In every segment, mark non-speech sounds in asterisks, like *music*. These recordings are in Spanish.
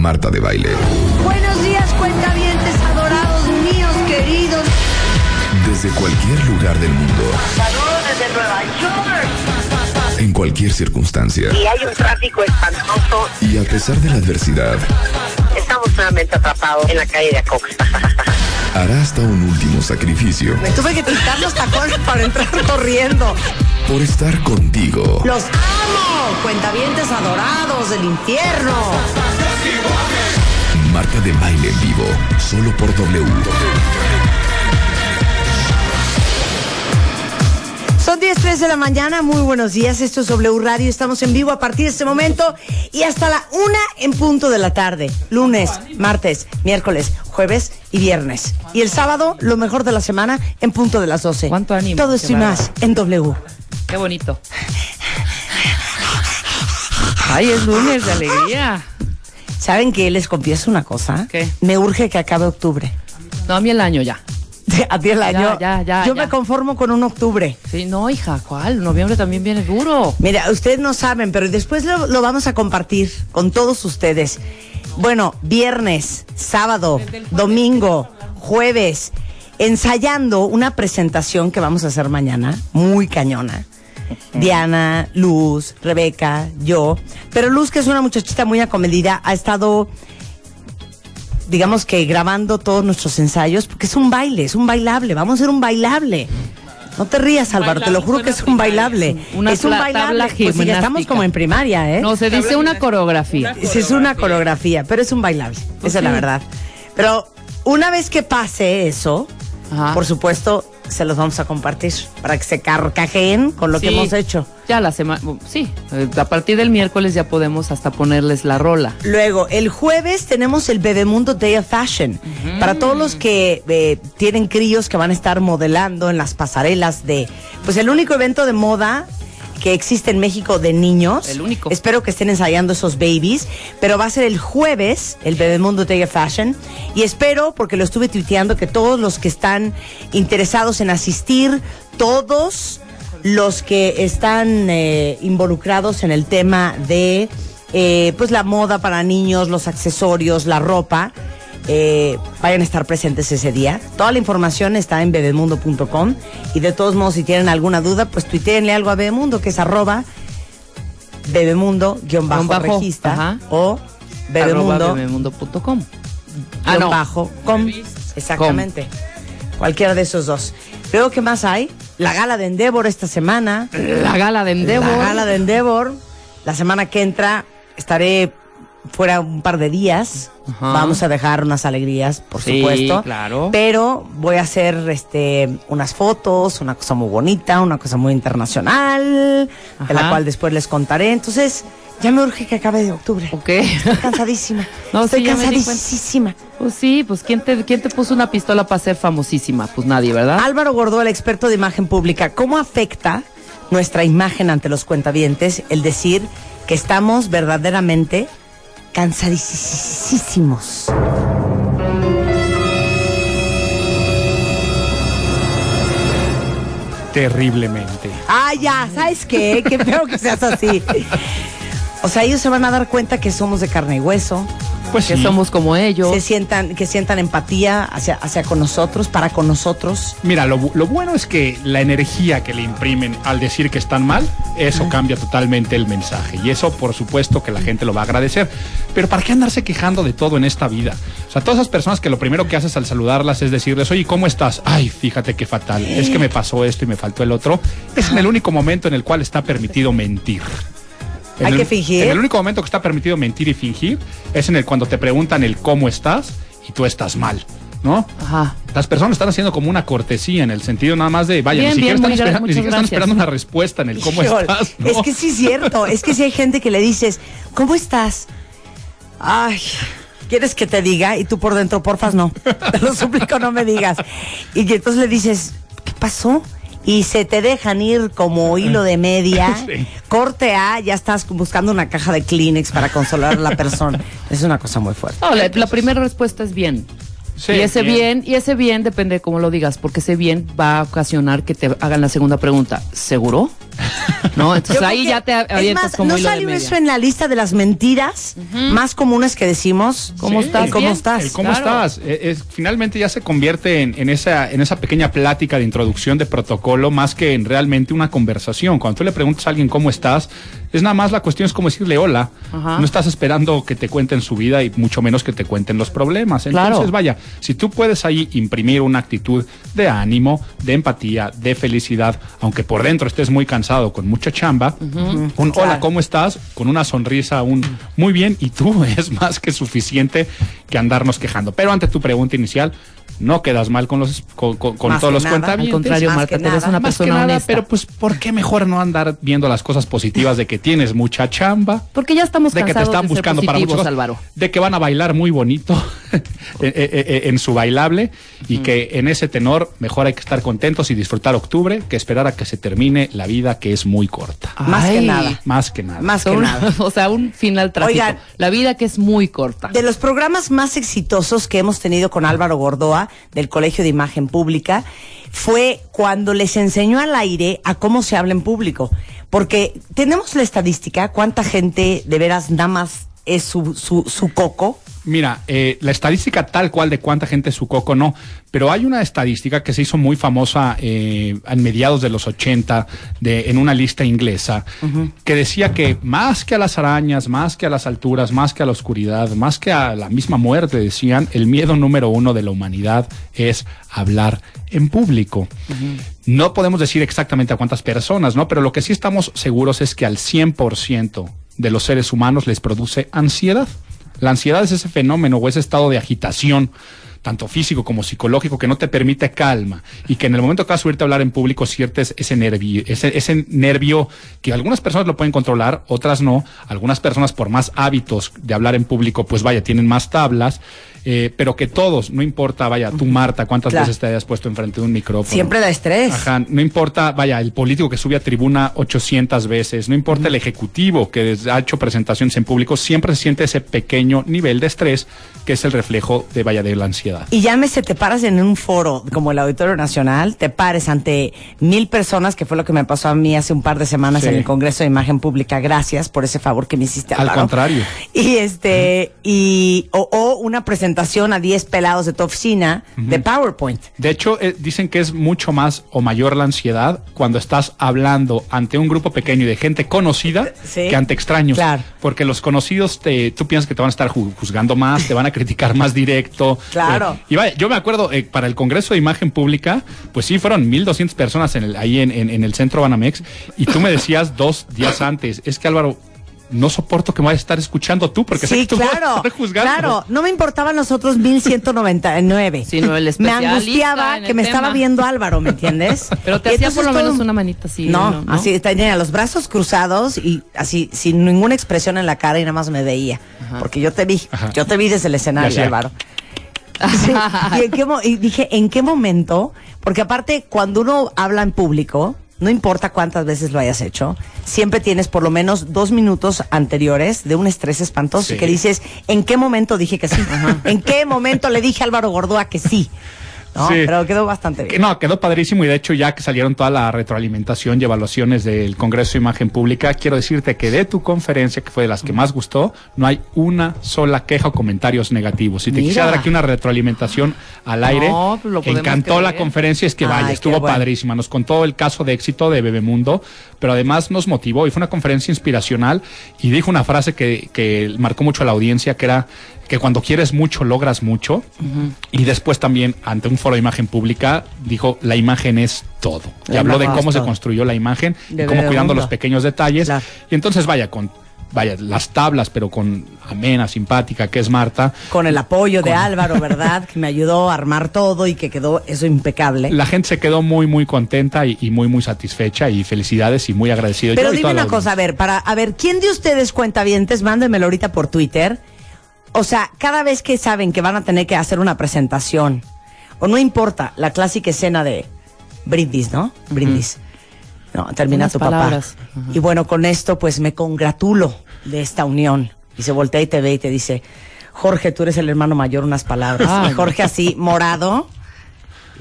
Marta de Baile. Buenos días, cuentavientes adorados míos, queridos. Desde cualquier lugar del mundo, Saludos desde Nueva York. en cualquier circunstancia. Y hay un tráfico espantoso. Y a pesar de la adversidad, Estamos nuevamente atrapados en la calle de Acox. hará hasta un último sacrificio Me tuve que quitar los tacones para entrar corriendo. Por estar contigo. Los amo, cuentavientes adorados del infierno. Marta de Baile en vivo, solo por W. Son 10.03 de la mañana, muy buenos días, esto es W Radio, estamos en vivo a partir de este momento y hasta la una en punto de la tarde, lunes, martes, miércoles, jueves y viernes. Y el sábado, lo mejor de la semana, en punto de las 12. Cuánto ánimo, Todo esto y más en W. Qué bonito. Ay, es lunes de alegría. ¿Saben que les confieso una cosa? ¿Qué? Me urge que acabe octubre. No, a mí el año ya. A ti el año. ya, ya, Yo me conformo con un octubre. Sí, no, hija, ¿cuál? Noviembre también viene duro. Mira, ustedes no saben, pero después lo, lo vamos a compartir con todos ustedes. Bueno, viernes, sábado, domingo, jueves, ensayando una presentación que vamos a hacer mañana, muy cañona. Diana, Luz, Rebeca, yo. Pero Luz, que es una muchachita muy acomedida, ha estado, digamos que grabando todos nuestros ensayos, porque es un baile, es un bailable, vamos a hacer un bailable. No te rías, Álvaro, te lo juro que es un bailable. Una es un bailable. Pues sí, estamos gimnástica. como en primaria, ¿eh? No, se dice una coreografía. Sí, es una coreografía, pero es un bailable. Pues esa es la verdad. Pero una vez que pase eso, Ajá. por supuesto, se los vamos a compartir para que se carcajeen con lo que hemos hecho. Ya la semana, sí, eh, a partir del miércoles ya podemos hasta ponerles la rola. Luego, el jueves tenemos el Bebemundo Day of Fashion. Para todos los que eh, tienen críos que van a estar modelando en las pasarelas de, pues el único evento de moda que existe en México de niños. El único. Espero que estén ensayando esos babies, pero va a ser el jueves, el Bebemundo Day of Fashion. Y espero, porque lo estuve tuiteando, que todos los que están interesados en asistir, todos los que están eh, involucrados en el tema de eh, pues la moda para niños, los accesorios, la ropa, eh, vayan a estar presentes ese día. Toda la información está en bebemundo.com y de todos modos si tienen alguna duda, pues tuiteenle algo a Bebemundo que es arroba bebemundo guion bajo, Guión bajo, regista ajá. o Arroba bebemundo bebemundo.com. Ah, no. bajo com. Exactamente. Cualquiera de esos dos. Luego, ¿qué más hay? La gala de Endeavor esta semana. La gala de Endeavor. La gala de Endeavor. La semana que entra estaré fuera un par de días. Ajá. Vamos a dejar unas alegrías, por Sí, supuesto. claro. Pero voy a hacer este unas fotos, una cosa muy bonita, una cosa muy internacional, de la cual después les contaré. Entonces, ya me urge que acabe de octubre. Ok. Estoy cansadísima. *laughs* No, Estoy sí, cansadísima. Pues sí, pues ¿quién te, ¿quién te puso una pistola para ser famosísima? Pues nadie, ¿verdad? Álvaro Gordó, el experto de imagen pública, ¿cómo afecta nuestra imagen ante los cuentavientes el decir que estamos verdaderamente cansadísimos? Terriblemente. Ah, ya, ¿sabes qué? Qué feo que seas así. O sea, ellos se van a dar cuenta que somos de carne y hueso, Pues que sí. somos como ellos. se sientan, que sientan empatía hacia, hacia con nosotros, para con nosotros. Mira, lo, lo bueno es que la energía que le imprimen al decir que están mal, eso cambia totalmente el mensaje. Y eso, por supuesto, que la gente lo va a agradecer. Pero ¿para qué andarse quejando de todo en esta vida? O sea, todas esas personas que lo primero que haces al saludarlas es decirles, oye, ¿cómo estás? Ay, fíjate qué fatal. Es que me pasó esto y me faltó el otro. Es en el único momento en el cual está permitido mentir. En Hay el- que fingir. En el único momento que está permitido mentir y fingir es en el cuando te preguntan el cómo estás y tú estás mal, ¿no? Ajá. Las personas están haciendo como una cortesía en el sentido nada más de, vaya, Bien, ni siquiera, bien, están, esperando, ni muchas siquiera están gracias. esperando una respuesta en el cómo estás. ¿no? Es que sí es cierto, es que si hay gente que le dices, ¿cómo estás? Ay, ¿quieres que te diga? Y tú por dentro, porfas, no. Te lo suplico, no me digas. Y que entonces le dices, ¿qué pasó? Y se te dejan ir como hilo de media. *laughs* Sí. Corte A, ya estás buscando una caja de Kleenex para consolar a la persona. *laughs* Es una cosa muy fuerte. No, la, la primera respuesta es bien. Sí, y ese bien. bien. y ese bien depende de cómo lo digas, porque ese bien va a ocasionar que te hagan la segunda pregunta. ¿Seguro? *laughs* ¿No? Entonces Yo ahí ya te avientas es más, como ¿no salió eso en la lista de las mentiras más comunes que decimos? ¿Cómo Sí. estás? ¿Y ¿Cómo Bien. estás? El ¿Cómo Claro. estás? Eh, es- finalmente ya se convierte en, en esa, en esa pequeña plática de introducción de protocolo más que en realmente una conversación. Cuando tú le preguntas a alguien cómo estás, es nada más la cuestión es como decirle hola. Ajá. No estás esperando que te cuenten su vida y mucho menos que te cuenten los problemas. Entonces, Claro. vaya, si tú puedes ahí imprimir una actitud de ánimo, de empatía, de felicidad, aunque por dentro estés muy cansado con mucha chamba, un hola. ¿cómo estás? Con una sonrisa, un muy bien, y tú *laughs* es más que suficiente que andarnos quejando. Pero ante tu pregunta inicial, no quedas mal con los con, con- con Más todos los nada. cuentavientes. Al contrario, más Marta, que te ves nada. una Más que persona nada, honesta. pero pues, ¿por qué mejor no andar viendo las cosas positivas de que tienes mucha chamba? Porque ya estamos de que te están de buscando para cosas, Álvaro. de que van a bailar muy bonito en, en- en- en su bailable y que en ese tenor mejor hay que estar contentos y disfrutar octubre que esperar a que se termine la vida que es muy corta. Más que nada. Más que nada. Más que un- nada. *laughs* o sea, un final trágico. Oigan. la vida que es muy corta. De los programas más exitosos que hemos tenido con Álvaro Gordoa del Colegio de Imagen Pública fue cuando les enseñó al aire a cómo se habla en público. Porque tenemos la estadística, cuánta gente de veras nada más es su, su, su coco. Mira, eh, la estadística tal cual de cuánta gente su coco no, pero hay una estadística que se hizo muy famosa eh, en mediados de los 80 de, en una lista inglesa que decía que más que a las arañas, más que a las alturas, más que a la oscuridad, más que a la misma muerte, decían, el miedo número uno de la humanidad es hablar en público. No podemos decir exactamente a cuántas personas, ¿no? Pero lo que sí estamos seguros es que al 100% de los seres humanos les produce ansiedad. La ansiedad es ese fenómeno o ese estado de agitación, tanto físico como psicológico, que no te permite calma y que en el momento que vas a subirte a hablar en público sientes ese nervio, ese, ese nervio que algunas personas lo pueden controlar, otras no. Algunas personas por más hábitos de hablar en público, pues vaya, tienen más tablas. Eh, pero que todos, no importa, vaya, tú Marta, cuántas Claro. veces te hayas puesto enfrente de un micrófono. Siempre da estrés. Ajá, no importa, vaya, el político que sube a tribuna 800 veces, no importa el ejecutivo que ha hecho presentaciones en público, siempre se siente ese pequeño nivel de estrés que es el reflejo de, vaya, de la ansiedad. Y llámese, te paras en un foro como el Auditorio Nacional, te pares ante mil personas, que fue lo que me pasó a mí hace un par de semanas Sí. en el Congreso de Imagen Pública. Gracias por ese favor que me hiciste. Al Álvaro. contrario. Y este, y, o, o una presentación a 10 pelados de tu oficina de PowerPoint. De hecho, eh, dicen que es mucho más o mayor la ansiedad cuando estás hablando ante un grupo pequeño y de gente conocida Sí. que ante extraños. Claro. Porque los conocidos, te, tú piensas que te van a estar ju- juzgando más, te van a criticar más directo. *laughs* Claro. Eh, y vaya, yo me acuerdo, eh, para el Congreso de Imagen Pública, pues sí, fueron 1.200 personas en el, ahí en, en- en el centro Banamex, y tú me decías dos días antes, es que Álvaro, no soporto que me vayas a estar escuchando tú, porque sé sí, que tú me vas a claro. estar juzgando. Claro, no me importaban los otros 1199. Sino el me angustiaba que me tema. estaba viendo Álvaro, ¿me entiendes? *laughs* Pero te hacía por lo todo- menos una manita así. No, así tenía los brazos cruzados y así sin ninguna expresión en la cara y nada más me veía, porque yo te vi, Ajá. yo te vi desde el escenario, sé. Álvaro. *laughs* Sí, y, en qué y dije, ¿en qué momento? Porque aparte, cuando uno habla en público, no importa cuántas veces lo hayas hecho, siempre tienes por lo menos dos minutos anteriores de un estrés espantoso Sí. que dices, ¿en qué momento dije que sí? ¿En qué momento le dije a Álvaro Gordoa que sí? ¿No? Sí. Pero quedó bastante Que bien. no, quedó padrísimo y de hecho ya que salieron toda la retroalimentación y evaluaciones del Congreso de Imagen Pública, quiero decirte que de tu conferencia, que fue de las que más gustó, no hay una sola queja o comentarios negativos. Si te Mira. quisiera dar aquí una retroalimentación al aire, No, pues lo podemos encantó la conferencia, es que Ay, vaya, estuvo bueno. padrísima. Nos contó el caso de éxito de Bebemundo, pero además nos motivó y fue una conferencia inspiracional y dijo una frase que, que marcó mucho a la audiencia, que era que cuando quieres mucho logras mucho y después también ante un foro de imagen pública dijo la imagen es todo y habló de cómo se construyó la imagen De y cómo cuidando los pequeños detalles y entonces vaya con vaya las tablas pero con amena simpática que es Marta Con el apoyo de Álvaro, *laughs* ¿verdad? que me ayudó a armar todo y que quedó eso impecable. la gente se quedó muy muy contenta y, y muy muy satisfecha y felicidades y muy agradecido Pero yo dime una cosa, a ver, para, a ver, ¿quién de ustedes cuentavientes? Mándenmelo ahorita por Twitter. O sea, cada vez que saben que van a tener que hacer una presentación, o no importa, la clásica escena de brindis, ¿no? Brindis. No, termina Unas tu palabras. papá. Y bueno, con esto pues me congratulo de esta unión. Y se voltea y te ve y te dice, Jorge, tú eres el hermano mayor, unas palabras. Jorge así, morado.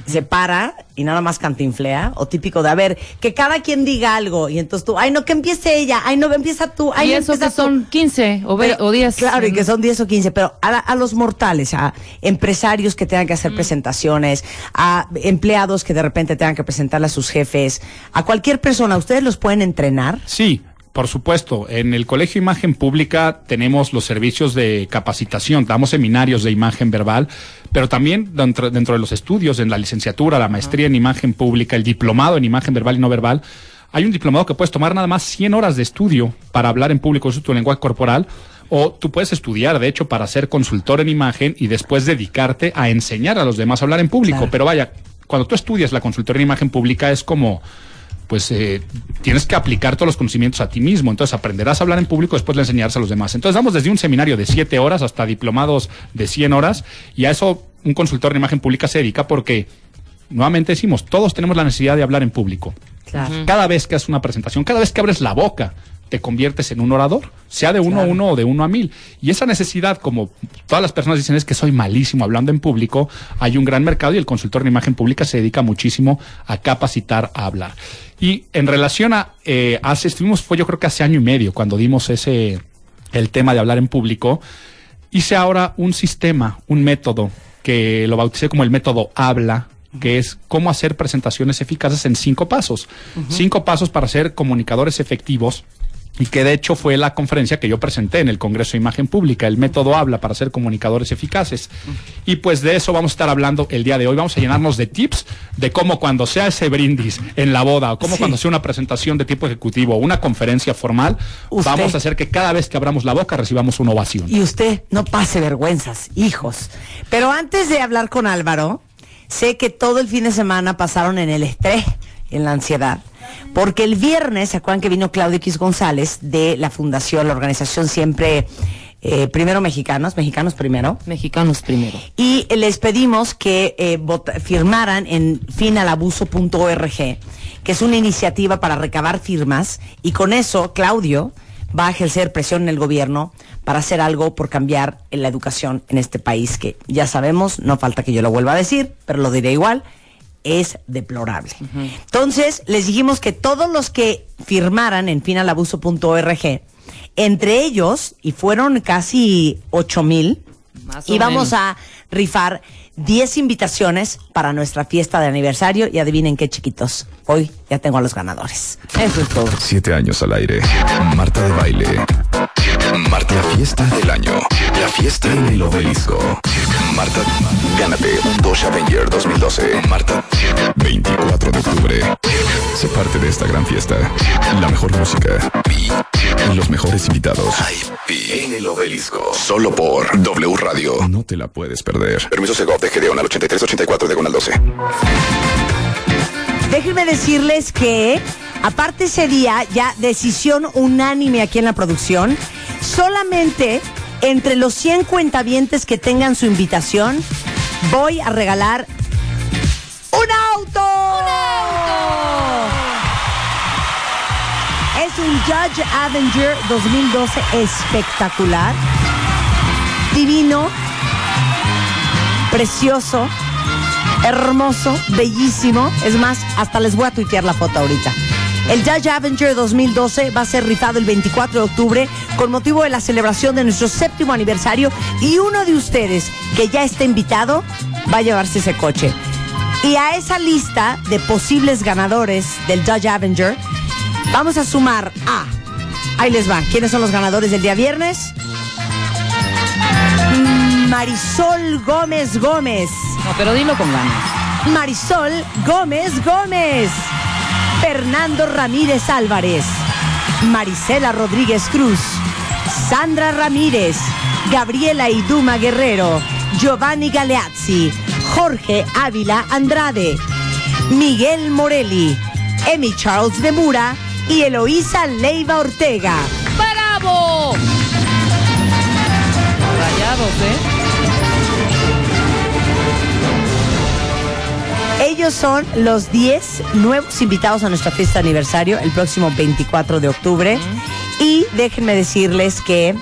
Se para y nada más cantinflea, o típico de, a ver, que cada quien diga algo, y entonces tú, ay, no, que empiece ella, ay, no, que empieza tú, ay, y no, eso empieza que tú". son 15 o, ve- Pero, o 10. Claro, y que son 10 o 15, pero a, la- a los mortales, a empresarios que tengan que hacer presentaciones, a empleados que de repente tengan que presentarle a sus jefes, a cualquier persona, ¿ustedes los pueden entrenar? Sí, por supuesto. En el Colegio Imagen Pública tenemos los servicios de capacitación, damos seminarios de imagen verbal, pero también dentro, dentro de los estudios, en la licenciatura, la maestría en imagen pública, el diplomado en imagen verbal y no verbal, hay un diplomado que puedes tomar nada más 100 horas de estudio para hablar en público, eso es tu lenguaje corporal, o tú puedes estudiar, de hecho, para ser consultor en imagen y después dedicarte a enseñar a los demás a hablar en público. Claro. Pero vaya, cuando tú estudias la consultoría en imagen pública es como pues eh, tienes que aplicar todos los conocimientos a ti mismo. Entonces aprenderás a hablar en público, después le enseñarás a los demás. Entonces damos desde un seminario de 7 horas hasta diplomados de 100 horas y a eso un consultor en imagen pública se dedica porque, nuevamente decimos, todos tenemos la necesidad de hablar en público. Claro. Cada vez que haces una presentación, cada vez que abres la boca, te conviertes en un orador, sea de uno a uno o de uno a mil. Y esa necesidad, como todas las personas dicen, es que soy malísimo hablando en público, hay un gran mercado y el consultor en imagen pública se dedica muchísimo a capacitar a hablar. Y en relación a, eh, hace, estuvimos, fue yo creo que hace año y medio cuando dimos ese, el tema de hablar en público, hice ahora un sistema, un método que lo bauticé como el método habla, que es cómo hacer presentaciones eficaces en cinco pasos. Cinco pasos para ser comunicadores efectivos. Y que de hecho fue la conferencia que yo presenté en el Congreso de Imagen Pública, el método habla para ser comunicadores eficaces. Y pues de eso vamos a estar hablando el día de hoy. Vamos a llenarnos de tips de cómo cuando sea ese brindis en la boda, o cómo Sí. cuando sea una presentación de tipo ejecutivo o una conferencia formal, Usted- vamos a hacer que cada vez que abramos la boca recibamos una ovación. Y usted no pase vergüenzas, hijos. Pero antes de hablar con Álvaro, sé que todo el fin de semana pasaron en el estrés, en la ansiedad. Porque el viernes, ¿se acuerdan que vino Claudio X González de la fundación, la organización siempre eh, Primero Mexicanos, Mexicanos Primero? Mexicanos primero. Y les pedimos que eh, vota- firmaran en finalabuso.org, que es una iniciativa para recabar firmas, y con eso Claudio va a ejercer presión en el gobierno para hacer algo por cambiar en la educación en este país, que ya sabemos, no falta que yo lo vuelva a decir, pero lo diré igual, es deplorable. Entonces, les dijimos que todos los que firmaran en finalabuso.org, entre ellos, y fueron casi 8 mil, menos. a rifar 10 invitaciones para nuestra fiesta de aniversario y adivinen qué chiquitos. Hoy ya tengo a los ganadores. Eso es todo. Siete años al aire. Marta de baile. Marta, la fiesta del año. La fiesta en el obelisco. Marta, gánate un Dodge Avenger 2012. Marta, 24 de octubre. Sé parte de esta gran fiesta. La mejor música. Los mejores invitados. En el obelisco. Solo por W Radio. No te la puedes perder. Permiso Segov de Gedeon al 8384 diagonal 12. Déjenme decirles que, aparte ese día, ya decisión unánime aquí en la producción, solamente entre los 100 cuentavientes que tengan su invitación, voy a regalar un auto. ¡Un auto! Es un Judge Avenger 2012 espectacular, divino, precioso, hermoso, bellísimo. Es más, hasta les voy a tuitear la foto ahorita. El Judge Avenger 2012 va a ser rifado el 24 de octubre con motivo de la celebración de nuestro séptimo aniversario y uno de ustedes que ya está invitado va a llevarse ese coche. Y a esa lista de posibles ganadores del Judge Avenger vamos a sumar a... Ahí les va. ¿Quiénes son los ganadores del día viernes? Marisol Gómez Gómez. No, pero dilo con ganas. Marisol Gómez Gómez. Fernando Ramírez Álvarez. Marisela Rodríguez Cruz. Sandra Ramírez. Gabriela Iduma Guerrero. Giovanni Galeazzi. Jorge Ávila Andrade. Miguel Morelli. Emi Charles de Mura. Y Eloísa Leiva Ortega. ¡Bravo! Rayados, ¿eh? Ellos son los 10 nuevos invitados a nuestra fiesta de aniversario el próximo 24 de octubre. Y déjenme decirles que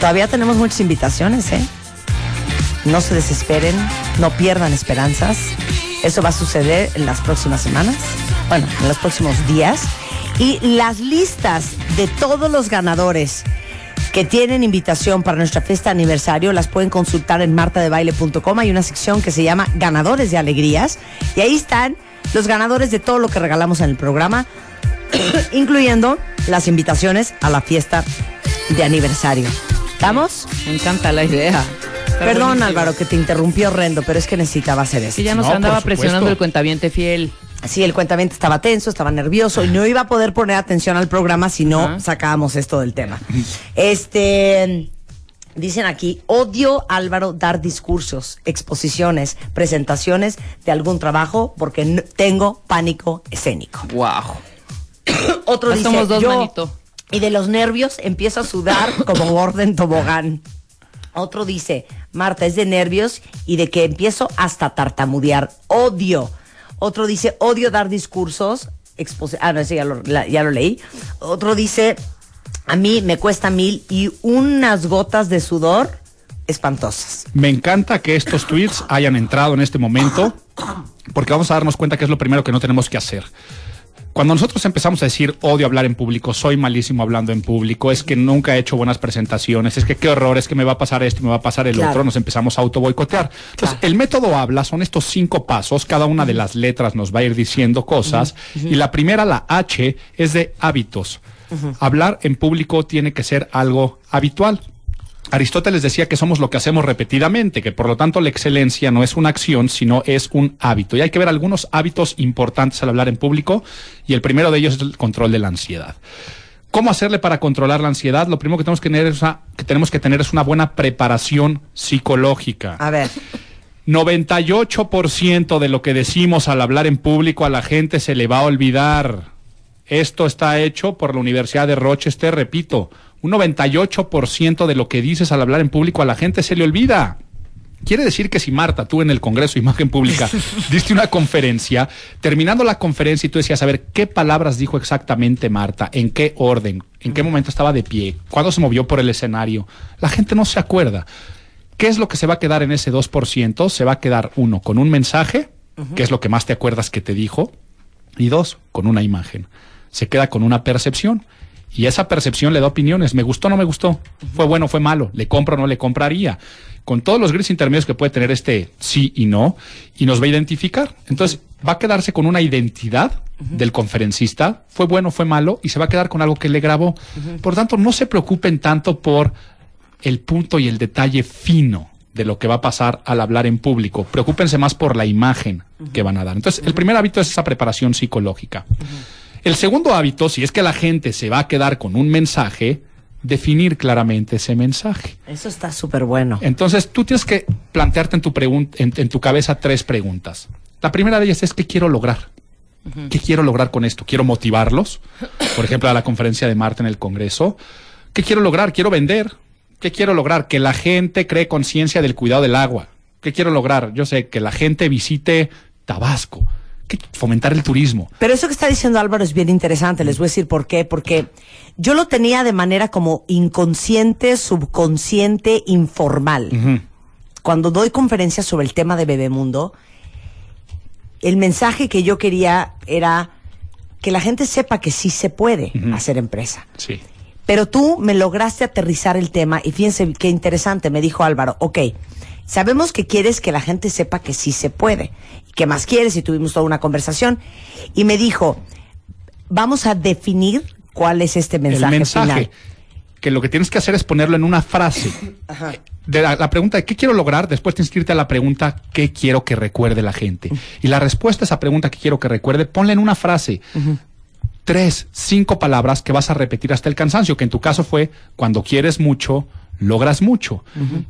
todavía tenemos muchas invitaciones, ¿eh? no se desesperen, no pierdan esperanzas. Eso va a suceder en las próximas semanas, bueno, en los próximos días. Y las listas de todos los ganadores que tienen invitación para nuestra fiesta de aniversario las pueden consultar en martadebaile.com. Hay una sección que se llama Ganadores de Alegrías y ahí están los ganadores de todo lo que regalamos en el programa, *coughs* incluyendo las invitaciones a la fiesta de aniversario. ¿Estamos? Me encanta la idea. Está Perdón buenísimo. Álvaro que te interrumpió horrendo, pero es que necesitaba hacer eso. Sí, ya nos No, andaba presionando el cuentaviente fiel. Sí, el cuentamiento estaba tenso, estaba nervioso y no iba a poder poner atención al programa si no sacábamos esto del tema. *laughs* Este, dicen aquí, odio Álvaro dar discursos, exposiciones, presentaciones de algún trabajo porque no- tengo pánico escénico. Wow. *coughs* Otro dice, somos dos, yo, manito. y de los nervios empiezo a sudar como orden tobogán. Otro dice, Marta, es de nervios y de que empiezo hasta tartamudear. Odio. Otro dice, odio dar discursos. expose- ah, no, ese ya lo, ya lo leí. Otro dice, a mí me cuesta mil y unas gotas de sudor espantosas. Me encanta que estos tweets hayan entrado en este momento, porque vamos a darnos cuenta que es lo primero que no tenemos que hacer. Cuando nosotros empezamos a decir odio hablar en público, soy malísimo hablando en público, es que nunca he hecho buenas presentaciones, es que qué horror, es que me va a pasar esto, me va a pasar el Claro. otro, nos empezamos a auto boicotear. Entonces, el método habla, son estos cinco pasos, cada una de las letras nos va a ir diciendo cosas, y la primera, la H, es de hábitos. Hablar en público tiene que ser algo habitual. Aristóteles decía que somos lo que hacemos repetidamente, que por lo tanto la excelencia no es una acción, sino es un hábito. Y hay que ver algunos hábitos importantes al hablar en público, y el primero de ellos es el control de la ansiedad. ¿Cómo hacerle para controlar la ansiedad? Lo primero que tenemos que tener es una, que tenemos que tener es una buena preparación psicológica. A ver, 98% de lo que decimos al hablar en público a la gente se le va a olvidar. Esto está hecho por la Universidad de Rochester, repito, un 98% de lo que dices al hablar en público a la gente se le olvida. Quiere decir que si Marta, tú en el Congreso de Imagen Pública, *laughs* diste una conferencia, terminando la conferencia y tú decías, a ver, ¿qué palabras dijo exactamente Marta? ¿En qué orden? ¿En qué momento estaba de pie? ¿Cuándo se movió por el escenario? La gente no se acuerda. ¿Qué es lo que se va a quedar en ese 2%? Se va a quedar uno con un mensaje, que es lo que más te acuerdas que te dijo, y dos, con una imagen. Se queda con una percepción. Y esa percepción le da opiniones. ¿Me gustó no me gustó? ¿Fue bueno fue malo? ¿Le compro no le compraría? Con todos los grises intermedios que puede tener este sí y no, y nos va a identificar. Entonces, va a quedarse con una identidad del conferencista. ¿Fue bueno fue malo? Y se va a quedar con algo que le grabó. Por tanto, no se preocupen tanto por el punto y el detalle fino de lo que va a pasar al hablar en público. Preocúpense más por la imagen que van a dar. Entonces, el primer hábito es esa preparación psicológica. El segundo hábito, si es que la gente se va a quedar con un mensaje, definir claramente ese mensaje. eso está súper bueno. Entonces, tú tienes que plantearte en tu, en, en tu cabeza tres preguntas. La primera de ellas es, ¿qué quiero lograr? ¿Qué quiero lograr con esto? ¿Quiero motivarlos? Por ejemplo, a la conferencia de Marta en el Congreso. ¿Qué quiero lograr? ¿Quiero vender? ¿Qué quiero lograr? Que la gente cree conciencia del cuidado del agua. ¿Qué quiero lograr? Yo sé, que la gente visite Tabasco. ¿Qué- Fomentar el turismo. Pero eso que está diciendo Álvaro es bien interesante. Les voy a decir por qué. Porque yo lo tenía de manera como inconsciente, subconsciente, informal. Cuando doy conferencias sobre el tema de Bebemundo, el mensaje que yo quería era que la gente sepa que sí se puede hacer empresa. Sí. Pero tú me lograste aterrizar el tema y fíjense qué interesante, me dijo Álvaro, ok, sabemos que quieres que la gente sepa que sí se puede. ¿Qué más quieres? Y tuvimos toda una conversación. Y me dijo, vamos a definir cuál es este mensaje, el mensaje. final. Que lo que tienes que hacer es ponerlo en una frase. *laughs* De la, la pregunta de qué quiero lograr, después tienes que irte a la pregunta qué quiero que recuerde la gente. Y la respuesta a esa pregunta que quiero que recuerde, ponla en una frase. Tres, cinco palabras que vas a repetir hasta el cansancio, que en tu caso fue cuando quieres mucho, logras mucho.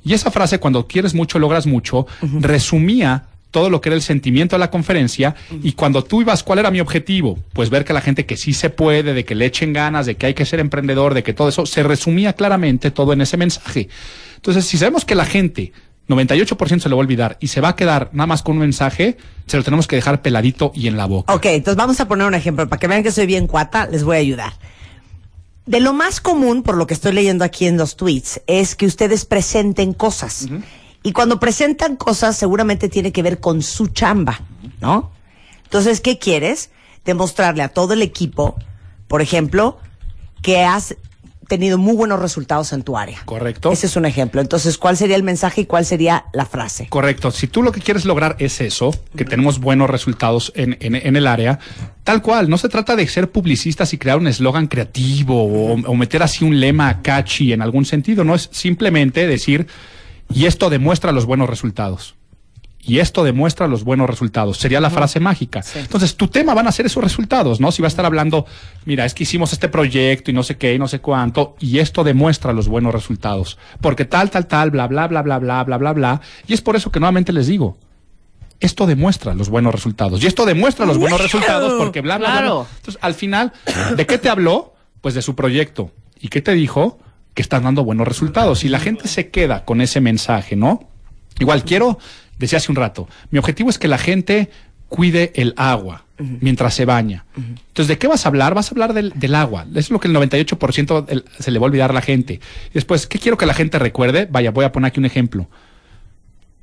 Y esa frase, cuando quieres mucho, logras mucho, resumía todo lo que era el sentimiento de la conferencia y cuando tú ibas, ¿cuál era mi objetivo? Pues ver que la gente que sí se puede, de que le echen ganas, de que hay que ser emprendedor, de que todo eso, se resumía claramente todo en ese mensaje. Entonces, si sabemos que la gente 98% se lo va a olvidar y se va a quedar nada más con un mensaje, se lo tenemos que dejar peladito y en la boca. Ok, entonces vamos a poner un ejemplo. Para que vean que soy bien cuata, les voy a ayudar. De lo más común, por lo que estoy leyendo aquí en los tweets, es que ustedes presenten cosas. Y cuando presentan cosas, seguramente tiene que ver con su chamba, ¿no? Entonces, ¿qué quieres? Demostrarle a todo el equipo, por ejemplo, que has tenido muy buenos resultados en tu área. Correcto. Ese es un ejemplo. Entonces, ¿cuál sería el mensaje y cuál sería la frase? Correcto. Si tú lo que quieres lograr es eso, que tenemos buenos resultados en, en- en el área, tal cual, no se trata de ser publicistas y crear un eslogan creativo o, o meter así un lema catchy en algún sentido, no es simplemente decir, y esto demuestra los buenos resultados. Y esto demuestra los buenos resultados. Sería la frase mágica. Entonces, tu tema van a ser esos resultados, ¿no? Si va a estar hablando, mira, es que hicimos este proyecto y no sé qué y no sé cuánto, y esto demuestra los buenos resultados. Porque tal, tal, tal, bla, bla, bla, bla, bla, bla, bla, bla. Y es por eso que nuevamente les digo, esto demuestra los buenos resultados. Y esto demuestra los buenos resultados porque bla, bla, bla, bla. Claro. Entonces, al final, ¿de qué te habló? Pues de su proyecto. ¿Y qué te dijo? Que están dando buenos resultados. Y la gente se queda con ese mensaje, ¿no? Igual quiero, decía hace un rato, mi objetivo es que la gente cuide el agua mientras se baña. Entonces, ¿de qué vas a hablar? Vas a hablar del, del agua. Es lo que el 98% del- se le va a olvidar a la gente. Y después, ¿qué quiero que la gente recuerde? Vaya, voy a poner aquí un ejemplo.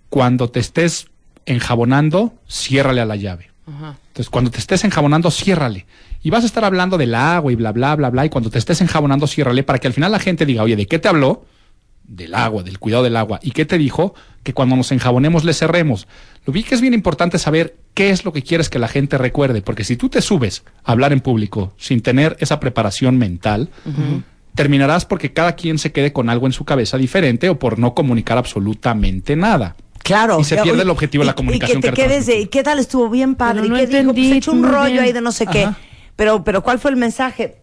Cuando te estés enjabonando, ciérrale a la llave. Entonces, cuando te estés enjabonando, ciérrale. Y vas a estar hablando del agua y bla, bla, bla, bla. Y cuando te estés enjabonando, ciérrale para que al final la gente diga, oye, ¿de qué te habló? Del agua, del cuidado del agua. ¿Y qué te dijo? Que cuando nos enjabonemos le cerremos. Lo vi que es bien importante saber qué es lo que quieres que la gente recuerde. Porque si tú te subes a hablar en público sin tener esa preparación mental, terminarás porque cada quien se quede con algo en su cabeza diferente o por no comunicar absolutamente nada. Claro. Y se pierde oye, el objetivo de la comunicación Y que te que quedes de, transmitir. ¿qué tal estuvo bien padre? Pero ¿Y no qué dijo? Pues entendí, hecho un rollo bien. ahí de no sé qué. Pero, pero ¿cuál fue el mensaje?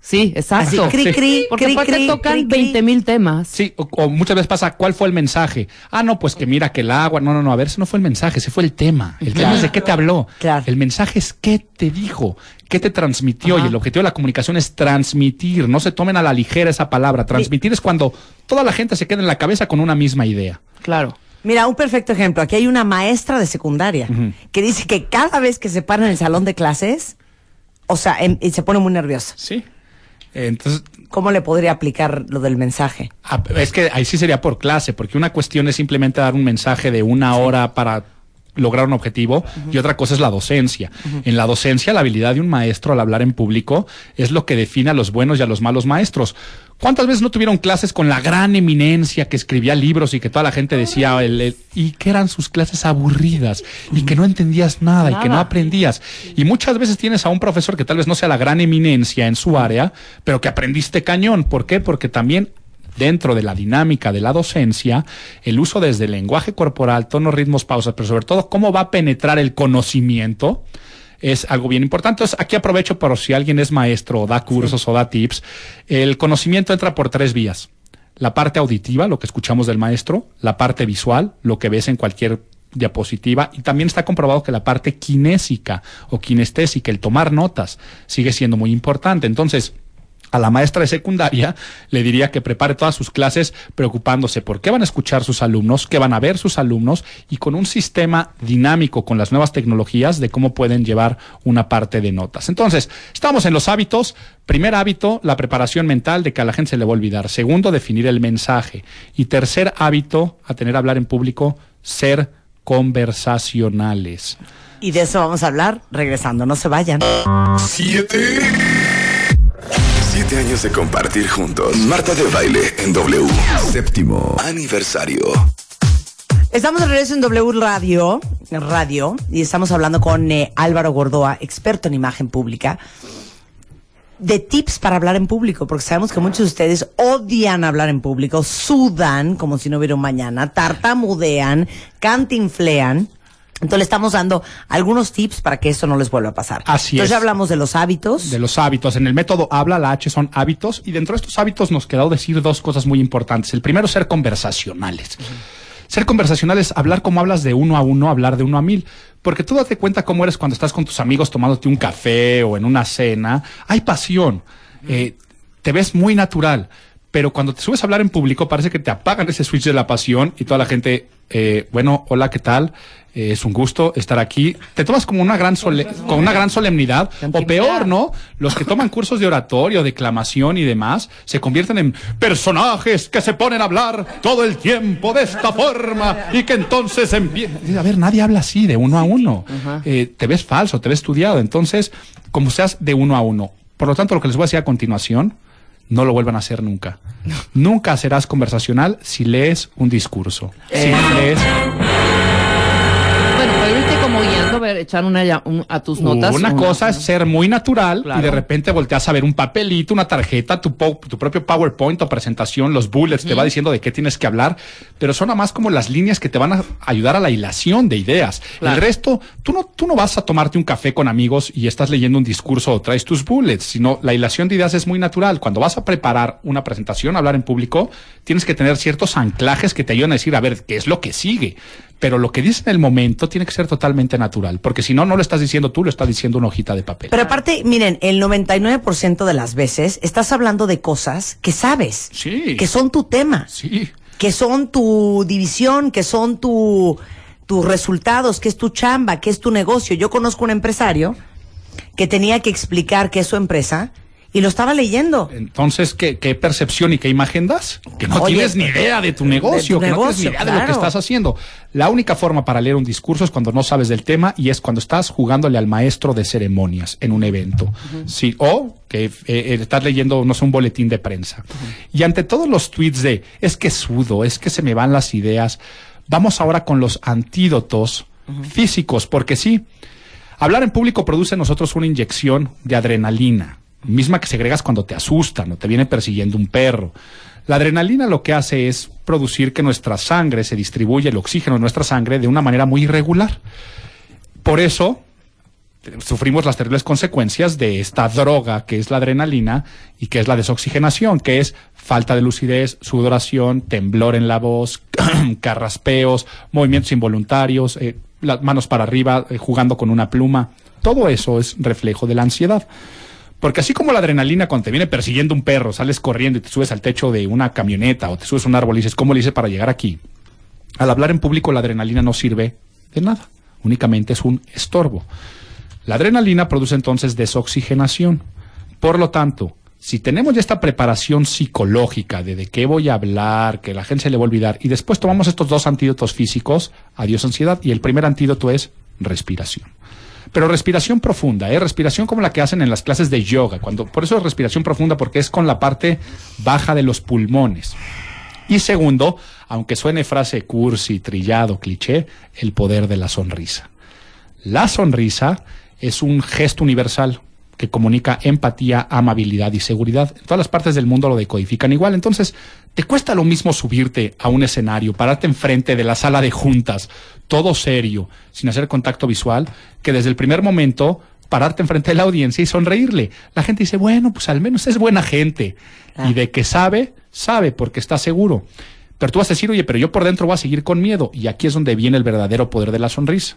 Sí, exacto. Así, cri, Sí. cri, Porque cri, aparte cri, tocan cri, cri. 20 mil temas. Sí, o, o muchas veces pasa, ¿cuál fue el mensaje? Ah, no, pues que mira que el agua, no, no, no, a ver, ese no fue el mensaje, ese fue el tema. El tema es de qué te habló. Claro. El mensaje es qué te dijo, qué te transmitió. Ajá. Y el objetivo de la comunicación es transmitir, no se tomen a la ligera esa palabra. Transmitir es cuando toda la gente se queda en la cabeza con una misma idea. Claro. Mira, un perfecto ejemplo. Aquí hay una maestra de secundaria Ujú. que dice que cada vez que se para en el salón de clases, o sea, em- y se pone muy nerviosa. Sí. Entonces, ¿Cómo le podría aplicar lo del mensaje? Ah, Es que ahí sí sería por clase, porque una cuestión es simplemente dar un mensaje de una hora para lograr un objetivo y otra cosa es la docencia. En la docencia, la habilidad de un maestro al hablar en público es lo que define a los buenos y a los malos maestros. ¿Cuántas veces no tuvieron clases con la gran eminencia que escribía libros y que toda la gente decía el- el- y que eran sus clases aburridas y que no entendías nada, y que no Nada. aprendías? Y muchas veces tienes a un profesor que tal vez no sea la gran eminencia en su área, pero que aprendiste cañón. ¿Por qué? Porque también dentro de la dinámica de la docencia, el uso desde el lenguaje corporal, tonos, ritmos, pausas, pero sobre todo cómo va a penetrar el conocimiento, es algo bien importante. Entonces, aquí aprovecho por si alguien es maestro o da cursos o da tips. El conocimiento entra por tres vías. La parte auditiva, lo que escuchamos del maestro, la parte visual, lo que ves en cualquier diapositiva, y también está comprobado que la parte kinésica o kinestésica, el tomar notas, sigue siendo muy importante. Entonces, a la maestra de secundaria le diría que prepare todas sus clases preocupándose por qué van a escuchar sus alumnos, qué van a ver sus alumnos y con un sistema dinámico con las nuevas tecnologías de cómo pueden llevar una parte de notas. Entonces, estamos en los hábitos. Primer hábito, la preparación mental de que a la gente se le va a olvidar. Segundo, definir el mensaje. Y tercer hábito, a tener a hablar en público, ser conversacionales. Y de eso vamos a hablar regresando. No se vayan. Siete. Siete años de compartir juntos. Marta de baile en W. Séptimo aniversario. Estamos de regreso en W Radio, Radio y estamos hablando con eh, Álvaro Gordoa, experto en imagen pública, de tips para hablar en público, porque sabemos que muchos de ustedes odian hablar en público, sudan como si no hubiera un mañana, tartamudean, cantinflean. Entonces le estamos dando algunos tips para que esto no les vuelva a pasar. Así Entonces es. ya hablamos de los hábitos. De los hábitos. En el método habla, la H son hábitos, y dentro de estos hábitos nos quedó decir dos cosas muy importantes. El primero, ser conversacionales. Ser conversacionales, hablar como hablas de uno a uno, hablar de uno a mil. Porque tú date cuenta cómo eres cuando estás con tus amigos tomándote un café o en una cena. Hay pasión. Eh, te ves muy natural. Pero cuando te subes a hablar en público parece que te apagan ese switch de la pasión y toda la gente, eh, bueno, hola, ¿qué tal? Eh, es un gusto estar aquí. Te tomas como una gran sole- con una gran solemnidad, o peor, ¿no? Los que toman cursos de oratorio, declamación y demás, se convierten en personajes que se ponen a hablar todo el tiempo de esta forma y que entonces empiezan. A ver, nadie habla así de uno a uno. Eh, te ves falso, te ves estudiado. Entonces, como seas de uno a uno. Por lo tanto, lo que les voy a decir a continuación, no lo vuelvan a hacer nunca. Nunca serás conversacional si lees un discurso. Si lees echar una, un- a tus notas. Una cosa es ser muy natural Claro. y de repente volteas a ver un papelito, una tarjeta, tu, po- tu propio PowerPoint o presentación, los bullets, te va diciendo de qué tienes que hablar, pero son nada más como las líneas que te van a ayudar a la hilación de ideas. Claro. El resto, tú no, tú no vas a tomarte un café con amigos y estás leyendo un discurso o traes tus bullets, sino la hilación de ideas es muy natural. Cuando vas a preparar una presentación, hablar en público, tienes que tener ciertos anclajes que te ayudan a decir, a ver, ¿qué es lo que sigue? Pero lo que dices en el momento tiene que ser totalmente natural, porque si no, no lo estás diciendo tú, lo está diciendo una hojita de papel. Pero aparte, miren, el 99% de las veces estás hablando de cosas que sabes. Sí. Que son tu tema. Sí. Que son tu división, que son tu, tus resultados, que es tu chamba, que es tu negocio. Yo conozco un empresario que tenía que explicar qué es su empresa y lo estaba leyendo. Entonces, ¿qué, qué percepción y qué imagen das? Que no Oye, tienes ni idea de tu negocio, de tu que no tienes ni idea de lo que estás haciendo. La única forma para leer un discurso es cuando no sabes del tema y es cuando estás jugándole al maestro de ceremonias en un evento. Sí, o que eh, eh, estás leyendo, no sé, un boletín de prensa. Y ante todos los tweets de, es que sudo, es que se me van las ideas, vamos ahora con los antídotos físicos, porque sí, Hablar en público produce en nosotros una inyección de adrenalina, misma que segregas cuando te asustan o te viene persiguiendo un perro. La adrenalina lo que hace es producir que nuestra sangre se distribuya el oxígeno en nuestra sangre de una manera muy irregular. Por eso sufrimos las terribles consecuencias de esta droga que es la adrenalina y que es la desoxigenación, que es falta de lucidez, sudoración, temblor en la voz, *clears throat* carraspeos, movimientos involuntarios, eh, las manos para arriba, eh, jugando con una pluma. Todo eso es reflejo de la ansiedad. Porque así como la adrenalina cuando te viene persiguiendo un perro, sales corriendo y te subes al techo de una camioneta o te subes a un árbol y dices, ¿cómo le hice para llegar aquí? Al hablar en público la adrenalina no sirve de nada, únicamente es un estorbo. La adrenalina produce entonces desoxigenación. Por lo tanto, si tenemos ya esta preparación psicológica de de qué voy a hablar, que la gente se le va a olvidar, y después tomamos estos dos antídotos físicos, adiós ansiedad, y el primer antídoto es respiración. Pero respiración profunda, ¿eh? respiración como la que hacen en las clases de yoga. Cuando, por eso es respiración profunda, porque es con la parte baja de los pulmones. Y segundo, aunque suene frase cursi, trillado, cliché, el poder de la sonrisa. La sonrisa es un gesto universal que comunica empatía, amabilidad y seguridad. En todas las partes del mundo lo decodifican igual. Entonces, te cuesta lo mismo subirte a un escenario, pararte enfrente de la sala de juntas, todo serio, sin hacer contacto visual, que desde el primer momento pararte enfrente de la audiencia y sonreírle. La gente dice, bueno, pues al menos es buena gente. Y de que sabe, sabe porque está seguro. Pero tú vas a decir, oye, pero yo por dentro voy a seguir con miedo. Y aquí es donde viene el verdadero poder de la sonrisa.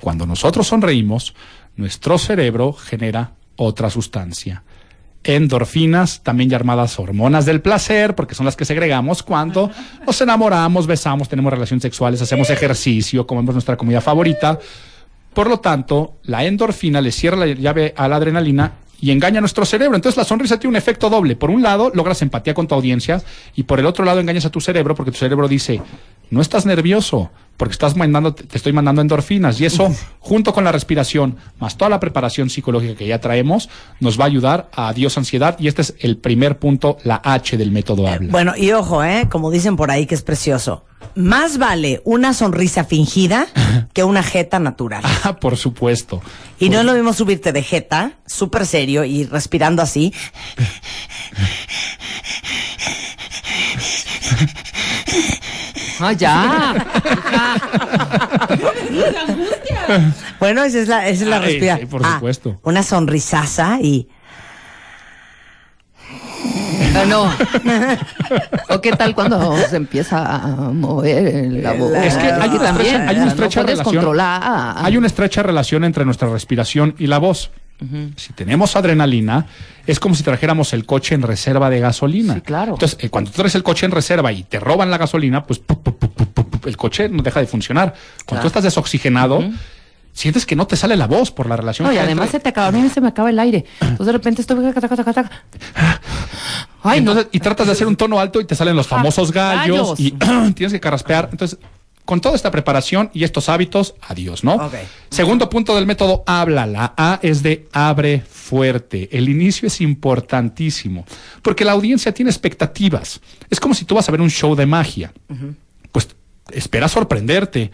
Cuando nosotros sonreímos, nuestro cerebro genera otra sustancia. Endorfinas, también llamadas hormonas del placer, porque son las que segregamos cuando nos enamoramos, besamos, tenemos relaciones sexuales, hacemos ejercicio, comemos nuestra comida favorita. Por lo tanto, la endorfina le cierra la llave a la adrenalina y engaña a nuestro cerebro. Entonces la sonrisa tiene un efecto doble. Por un lado, logras empatía con tu audiencia y por el otro lado engañas a tu cerebro porque tu cerebro dice, no estás nervioso porque estás mandando, te estoy mandando endorfinas y eso, junto con la respiración, más toda la preparación psicológica que ya traemos, nos va a ayudar a adiós ansiedad y este es el primer punto, la H del método habla. Bueno, y ojo, ¿eh? Como dicen por ahí que es precioso. Más vale una sonrisa fingida *laughs* que una jeta natural. Ah, por supuesto. Y no es lo mismo subirte de jeta, súper serio y respirando así. Ah, ya. *laughs* Bueno, esa es la, esa es la Ay, respiración. sí, por supuesto. una sonrisaza y... Ah, no. *laughs* ¿O qué tal cuando se empieza a mover la voz? Es que hay una también. estrecha- hay una no estrecha relación. controlar. Hay una estrecha relación entre nuestra respiración y la voz. Si tenemos adrenalina, es como si trajéramos el coche en reserva de gasolina. Sí, claro. Entonces, eh, cuando tú traes el coche en reserva y te roban la gasolina, pues pu, pu, pu, pu, pu, pu, el coche no deja de funcionar. Cuando Claro. tú estás desoxigenado, sientes que no te sale la voz por la relación. No, y además se te acaba, a mí se me acaba el aire. Entonces de repente estoy. Ay, y, no. entonces- y tratas de hacer un tono alto y te salen los famosos gallos, gallos. y *clears throat* tienes que carraspear. Entonces, con toda esta preparación y estos hábitos, adiós, ¿no? Segundo punto del método, habla. La A es de abre fuerte. El inicio es importantísimo, porque la audiencia tiene expectativas. Es como si tú vas a ver un show de magia. Pues espera sorprenderte.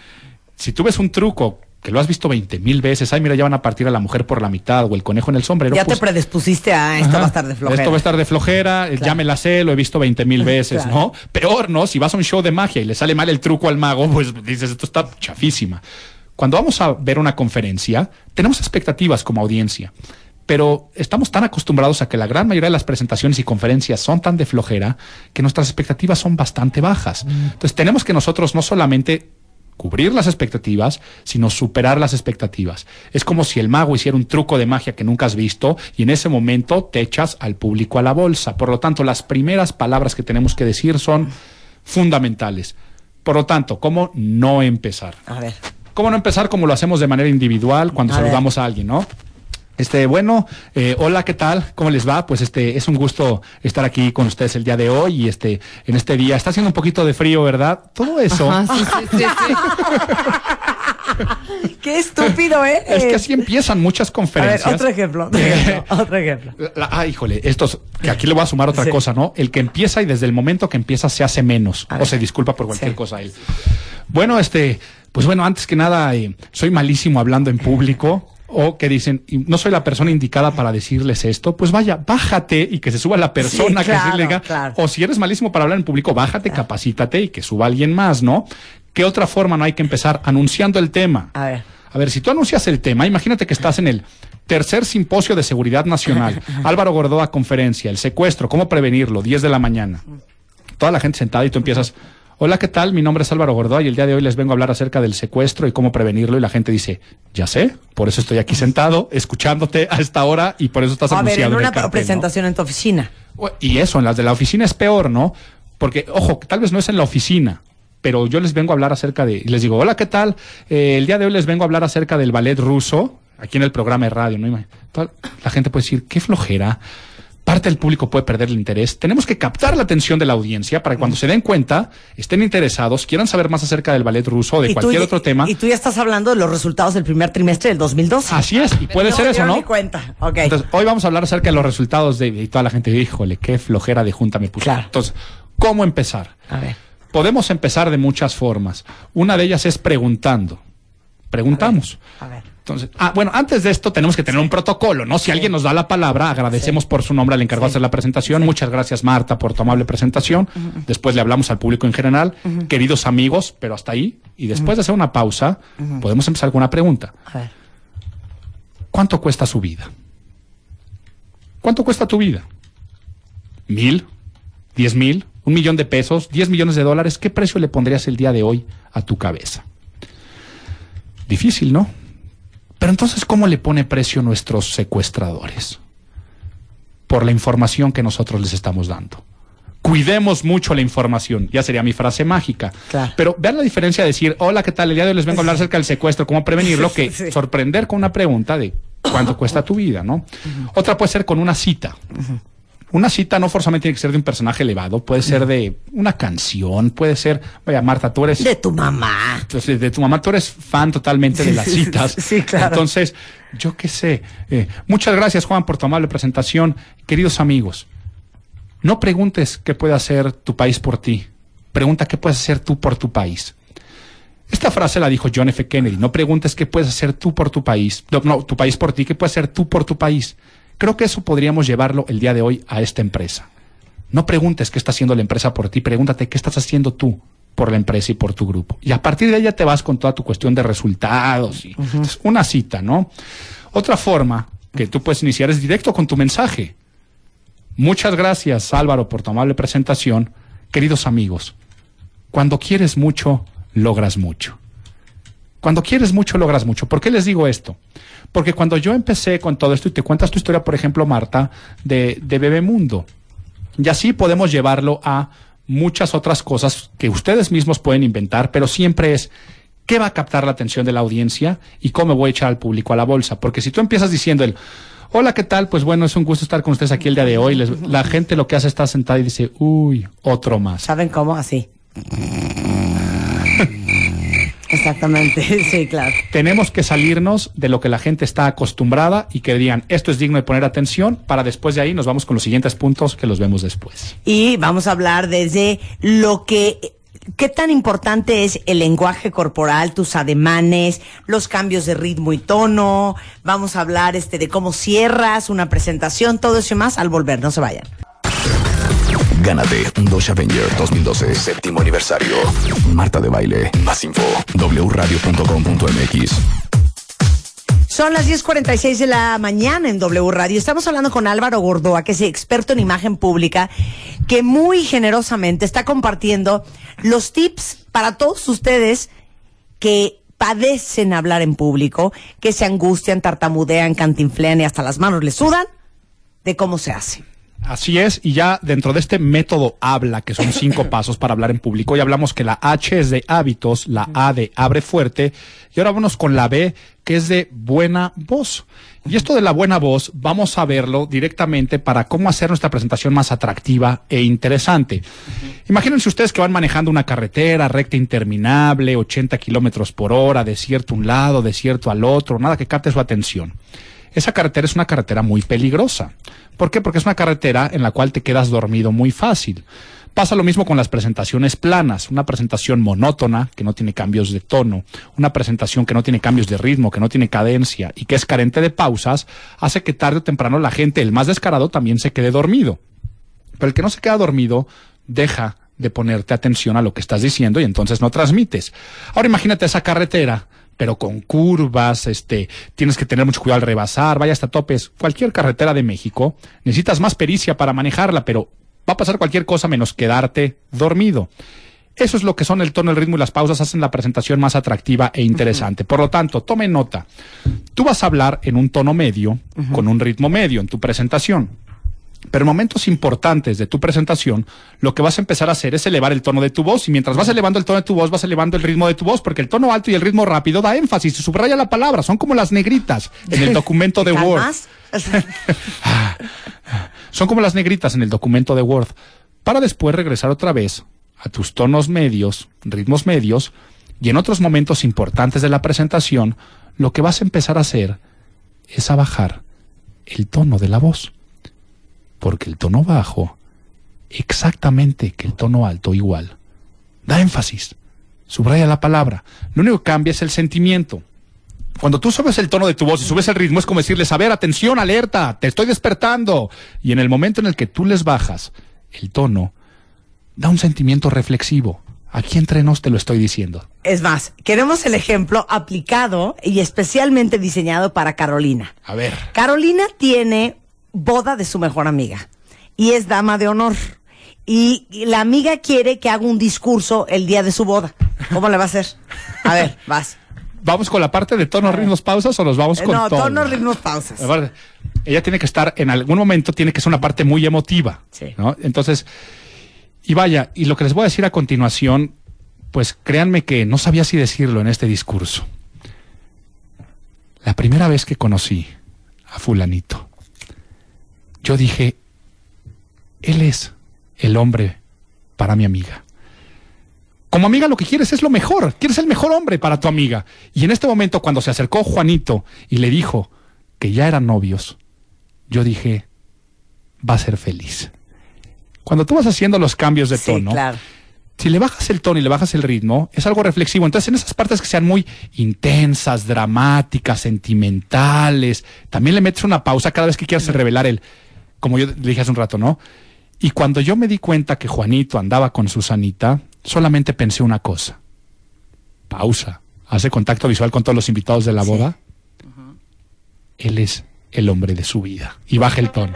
Si tú ves un truco que lo has visto 20 mil veces, ay, mira, ya van a partir a la mujer por la mitad o el conejo en el sombrero. ya te pues, predispusiste a esto Ajá. va a estar de flojera. Esto va a estar de flojera, eh, ya me la sé, lo he visto 20 mil *laughs* veces, Claro. ¿no? Peor, ¿no? Si vas a un show de magia y le sale mal el truco al mago, pues dices, esto está chafísima. Cuando vamos a ver una conferencia, tenemos expectativas como audiencia, pero estamos tan acostumbrados a que la gran mayoría de las presentaciones y conferencias son tan de flojera que nuestras expectativas son bastante bajas. Entonces tenemos que nosotros no solamente cubrir las expectativas, sino superar las expectativas. Es como si el mago hiciera un truco de magia que nunca has visto y en ese momento te echas al público a la bolsa. Por lo tanto, las primeras palabras que tenemos que decir son fundamentales. Por lo tanto, ¿cómo no empezar? A ver. ¿Cómo no empezar como lo hacemos de manera individual cuando A ver. saludamos a alguien, no? Este, bueno, eh, hola, ¿qué tal? ¿Cómo les va? Pues este, es un gusto estar aquí con ustedes el día de hoy y este, en este día. Está haciendo un poquito de frío, ¿verdad? Todo eso. Ajá, sí, sí, sí, sí. *laughs* Qué estúpido, ¿eh? Es que así empiezan muchas A ver, conferencias. otro ejemplo. otro *laughs* ejemplo, otro ejemplo. La- ah, híjole, estos, que aquí le voy a sumar otra Sí. cosa, ¿no? El que empieza y desde el momento que empieza se hace menos. A O ver. se disculpa por cualquier Sí. cosa él. Bueno, este, pues bueno, antes que nada, eh, soy malísimo hablando en público. O que dicen, no soy la persona indicada para decirles esto, pues vaya, bájate y que se suba la persona Sí, que claro, le claro. O si eres malísimo para hablar en público, bájate, capacítate y que suba alguien más, ¿no? ¿Qué otra forma no hay que empezar? Anunciando el tema. A ver. A ver, si tú anuncias el tema, imagínate que estás en el tercer simposio de seguridad nacional, *laughs* Álvaro Gordoa conferencia, el secuestro, cómo prevenirlo, 10 de la mañana. Toda la gente sentada y tú empiezas, hola, ¿qué tal? Mi nombre es Álvaro Gordoa y el día de hoy les vengo a hablar acerca del secuestro y cómo prevenirlo y la gente dice, ya sé, por eso estoy aquí sentado, escuchándote a esta hora y por eso estás A ver, en una el cartel, ¿no? presentación en tu oficina. Y eso, en las de la oficina es peor, ¿no? Porque, ojo, tal vez no es en la oficina, pero yo les vengo a hablar acerca de, y les digo, hola, ¿qué tal? Eh, el día de hoy les vengo a hablar acerca del ballet ruso, aquí en el programa de radio, ¿no? La gente puede decir, qué flojera. Parte del público puede perder el interés. Tenemos que captar la atención de la audiencia para que cuando se den cuenta, estén interesados, quieran saber más acerca del ballet ruso o de cualquier ya- otro tema. Y tú ya estás hablando de los resultados del primer trimestre del 2012. Así es, y puede No ser eso, ¿no? cuenta. Entonces, hoy vamos a hablar acerca de los resultados de, y toda la gente, híjole, qué flojera de junta me puse. Claro. Entonces, ¿cómo empezar? a ver. Podemos empezar de muchas formas. Una de ellas es preguntando. Preguntamos. A ver. Entonces, ah, bueno, antes de esto tenemos que tener un protocolo, ¿no? Si alguien nos da la palabra, agradecemos por su nombre al encargado de hacer la presentación. Muchas gracias, Marta, por tu amable presentación. Después le hablamos al público en general, queridos amigos, pero hasta ahí. Y después de hacer una pausa, podemos empezar con una pregunta. A ver. ¿Cuánto cuesta su vida? ¿Cuánto cuesta tu vida? ¿Mil? ¿Diez mil? ¿Un millón de pesos? ¿Diez millones de dólares? ¿Qué precio le pondrías el día de hoy a tu cabeza? Difícil, ¿no? Pero entonces, ¿cómo le pone precio nuestros secuestradores? Por la información que nosotros les estamos dando. Cuidemos mucho la información. Ya sería mi frase mágica. Claro. Pero vean la diferencia de decir, hola, ¿qué tal? El día de hoy les vengo a hablar acerca del secuestro, cómo prevenirlo, *laughs* que Sí. sorprender con una pregunta de cuánto cuesta tu vida, ¿no? Otra puede ser con una cita. Una cita no forzosamente tiene que ser de un personaje elevado, puede ser de una canción, puede ser, vaya, Marta, tú eres De tu mamá. entonces, de tu mamá, tú eres fan totalmente de las citas. Sí, claro. Entonces, yo qué sé. eh, muchas gracias, Juan, por tu amable presentación. Queridos amigos, no preguntes qué puede hacer tu país por ti. Pregunta qué puedes hacer tú por tu país. Esta frase la dijo John F. Kennedy. No preguntes qué puedes hacer tú por tu país. No, no, tu país por ti. ¿Qué puedes hacer tú por tu país? Creo que eso podríamos llevarlo el día de hoy a esta empresa. No preguntes qué está haciendo la empresa por ti, pregúntate qué estás haciendo tú por la empresa y por tu grupo. Y a partir de ahí ya te vas con toda tu cuestión de resultados. Y, es una cita, ¿no? Otra forma que tú puedes iniciar es directo con tu mensaje. Muchas gracias, Álvaro, por tu amable presentación. Queridos amigos, cuando quieres mucho, logras mucho. Cuando quieres mucho, logras mucho. ¿Por qué les digo esto? Porque cuando yo empecé con todo esto y te cuentas tu historia, por ejemplo, Marta, de, de Bebemundo, y así podemos llevarlo a muchas otras cosas que ustedes mismos pueden inventar, pero siempre es qué va a captar la atención de la audiencia y cómo voy a echar al público a la bolsa. Porque si tú empiezas diciendo el, hola, ¿qué tal? Pues bueno, es un gusto estar con ustedes aquí el día de hoy. Les- la gente lo que hace es estar sentada y dice, uy, otro más. ¿Saben cómo? Así. *laughs* Exactamente, *laughs* sí, claro. Tenemos que salirnos de lo que la gente está acostumbrada y que digan, esto es digno de poner atención, para después de ahí nos vamos con los siguientes puntos que los vemos después. Y vamos a hablar desde lo que qué tan importante es el lenguaje corporal, tus ademanes, los cambios de ritmo y tono. Vamos a hablar este de cómo cierras una presentación, todo eso y más al volver, no se vayan. Gánate un Dodge Avenger 2012, séptimo aniversario. Marta de Baile. Más info. wradio.com.mx. Son las 10:46 de la mañana en W Radio. Estamos hablando con Álvaro Gordoa, que es experto en imagen pública, que muy generosamente está compartiendo los tips para todos ustedes que padecen hablar en público, que se angustian, tartamudean, cantinflean y hasta las manos les sudan, de cómo se hace. Así es, y ya dentro de este método habla, que son cinco *laughs* pasos para hablar en público, ya hablamos que la H es de hábitos, la A de abre fuerte, y ahora vamos con la B, que es de buena voz. Y esto de la buena voz, vamos a verlo directamente para cómo hacer nuestra presentación más atractiva e interesante. Imagínense ustedes que van manejando una carretera recta interminable, 80 kilómetros por hora, desierto a un lado, desierto al otro, nada que capte su atención. Esa carretera es una carretera muy peligrosa. ¿Por qué? Porque es una carretera en la cual te quedas dormido muy fácil. Pasa lo mismo con las presentaciones planas, una presentación monótona que no tiene cambios de tono, una presentación que no tiene cambios de ritmo, que no tiene cadencia y que es carente de pausas, hace que tarde o temprano la gente, el más descarado, también se quede dormido. Pero el que no se queda dormido deja de ponerte atención a lo que estás diciendo y entonces no transmites. Ahora imagínate esa carretera, pero con curvas, este, tienes que tener mucho cuidado al rebasar, vaya hasta topes. Cualquier carretera de México, necesitas más pericia para manejarla, pero va a pasar cualquier cosa menos quedarte dormido. Eso es lo que son el tono, el ritmo y las pausas, hacen la presentación más atractiva e interesante. Por lo tanto, tome nota. Tú vas a hablar en un tono medio, con un ritmo medio en tu presentación. Pero en momentos importantes de tu presentación, lo que vas a empezar a hacer es elevar el tono de tu voz. Y mientras vas elevando el tono de tu voz, vas elevando el ritmo de tu voz, porque el tono alto y el ritmo rápido da énfasis, se subraya la palabra. Son como las negritas en el *laughs* documento de ¿Te Word. *laughs* Son como las negritas en el documento de Word. Para después regresar otra vez a tus tonos medios, ritmos medios, y en otros momentos importantes de la presentación, lo que vas a empezar a hacer es a bajar el tono de la voz. Porque el tono bajo, exactamente que el tono alto igual, da énfasis, subraya la palabra. Lo único que cambia es el sentimiento. Cuando tú subes el tono de tu voz y subes el ritmo, es como decirles, a ver, atención, alerta, te estoy despertando. Y en el momento en el que tú les bajas el tono, da un sentimiento reflexivo. Aquí entre nos te lo estoy diciendo. Es más, queremos el ejemplo aplicado y especialmente diseñado para Carolina. A ver. Carolina tiene boda de su mejor amiga y es dama de honor. Y y la amiga quiere que haga un discurso el día de su boda. ¿Cómo le va a hacer? A ver, *laughs* vas. ¿Vamos con la parte de tonos, ritmos, pausas o nos vamos con no, todo? tonos, ritmos, pausas. Ella tiene que estar, en algún momento tiene que ser una parte muy emotiva. Sí. ¿no? Entonces, y vaya, y lo que les voy a decir a continuación, pues créanme que no sabía si decirlo en este discurso. La primera vez que conocí a fulanito, yo dije, él es el hombre para mi amiga. Como amiga lo que quieres es lo mejor, quieres el mejor hombre para tu amiga. Y en este momento cuando se acercó Juanito y le dijo que ya eran novios, yo dije, va a ser feliz. Cuando tú vas haciendo los cambios de Sí, tono, claro. si le bajas el tono y le bajas el ritmo, es algo reflexivo. Entonces, en esas partes que sean muy intensas, dramáticas, sentimentales, también le metes una pausa cada vez que quieras revelar el, como yo le dije hace un rato, ¿no? Y cuando yo me di cuenta que Juanito andaba con Susanita, solamente pensé una cosa. Pausa. Hace contacto visual con todos los invitados de la Sí. boda. Él es el hombre de su vida. Y baja el tono.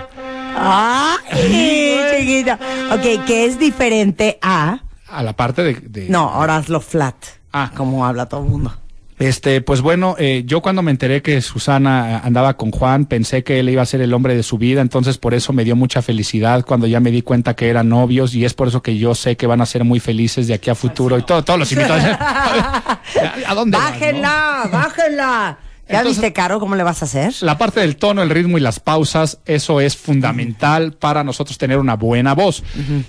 ¡Ay, chiquita! Ok, que es diferente a... A la parte de... de- No, ahora hazlo flat. Ah. Como habla todo el mundo. Este, pues bueno, eh, yo cuando me enteré que Susana andaba con Juan, pensé que él iba a ser el hombre de su vida, entonces por eso me dio mucha felicidad cuando ya me di cuenta que eran novios y es por eso que yo sé que van a ser muy felices de aquí a futuro y todo, todos los invitados. ¿A, *laughs* *laughs* ¿A dónde no? Bájenla, bájenla. ¿Ya Entonces- viste, Caro, cómo le vas a hacer? La parte del tono, el ritmo y las pausas, eso es fundamental para nosotros tener una buena voz.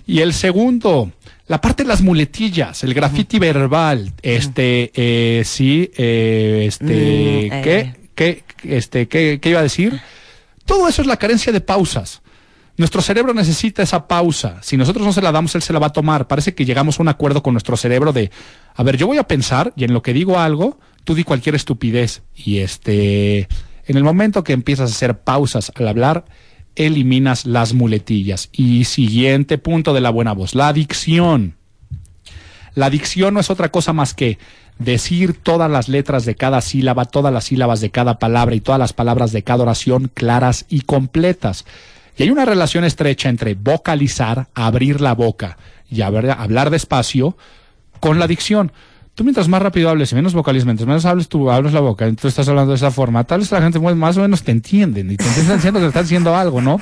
Y el segundo, la parte de las muletillas, el graffiti verbal, este, eh, sí, eh, este, Mm, ¿qué, eh. qué, este, qué, qué iba a decir? Todo eso es la carencia de pausas. Nuestro cerebro necesita esa pausa. Si nosotros no se la damos, él se la va a tomar. Parece que llegamos a un acuerdo con nuestro cerebro de, a ver, yo voy a pensar y en lo que digo algo, tú di cualquier estupidez. Y este, en el momento que empiezas a hacer pausas al hablar, eliminas las muletillas. Y siguiente punto de la buena voz, la dicción. La dicción no es otra cosa más que decir todas las letras de cada sílaba, todas las sílabas de cada palabra y todas las palabras de cada oración claras y completas. Y hay una relación estrecha entre vocalizar, abrir la boca y hablar despacio con la dicción. Tú mientras más rápido hables y menos vocalices, mientras menos hables tú, abres la boca, y tú estás hablando de esa forma, tal vez la gente más o menos te entienden y te están diciendo que están diciendo algo, ¿no?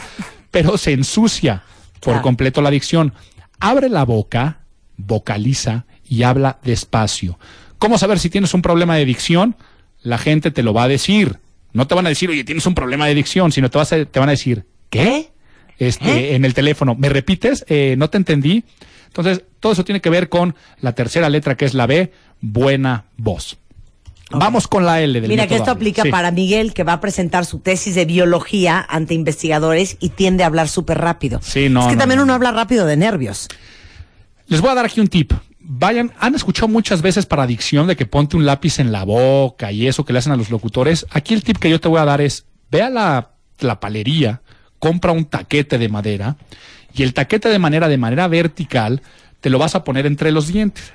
Pero se ensucia por Claro. completo la dicción. Abre la boca, vocaliza y habla despacio. ¿Cómo saber si tienes un problema de dicción? La gente te lo va a decir. No te van a decir, oye, tienes un problema de dicción, sino te, vas a- te van a decir, ¿qué? Este, en el teléfono, ¿me repites? Eh, no te entendí. Entonces, todo eso tiene que ver con la tercera letra que es la B, buena voz. Vamos con la L del Mira que esto aplica Sí. para Miguel, que va a presentar su tesis de biología ante investigadores y tiende a hablar súper rápido. Sí, no, Es que no, también no. uno habla rápido de nervios. Les voy a dar aquí un tip. Vayan, han escuchado muchas veces para adicción de que ponte un lápiz en la boca y eso que le hacen a los locutores. Aquí el tip que yo te voy a dar es, ve a la, la palería, compra un taquete de madera y el taquete de manera, de manera vertical, te lo vas a poner entre los dientes.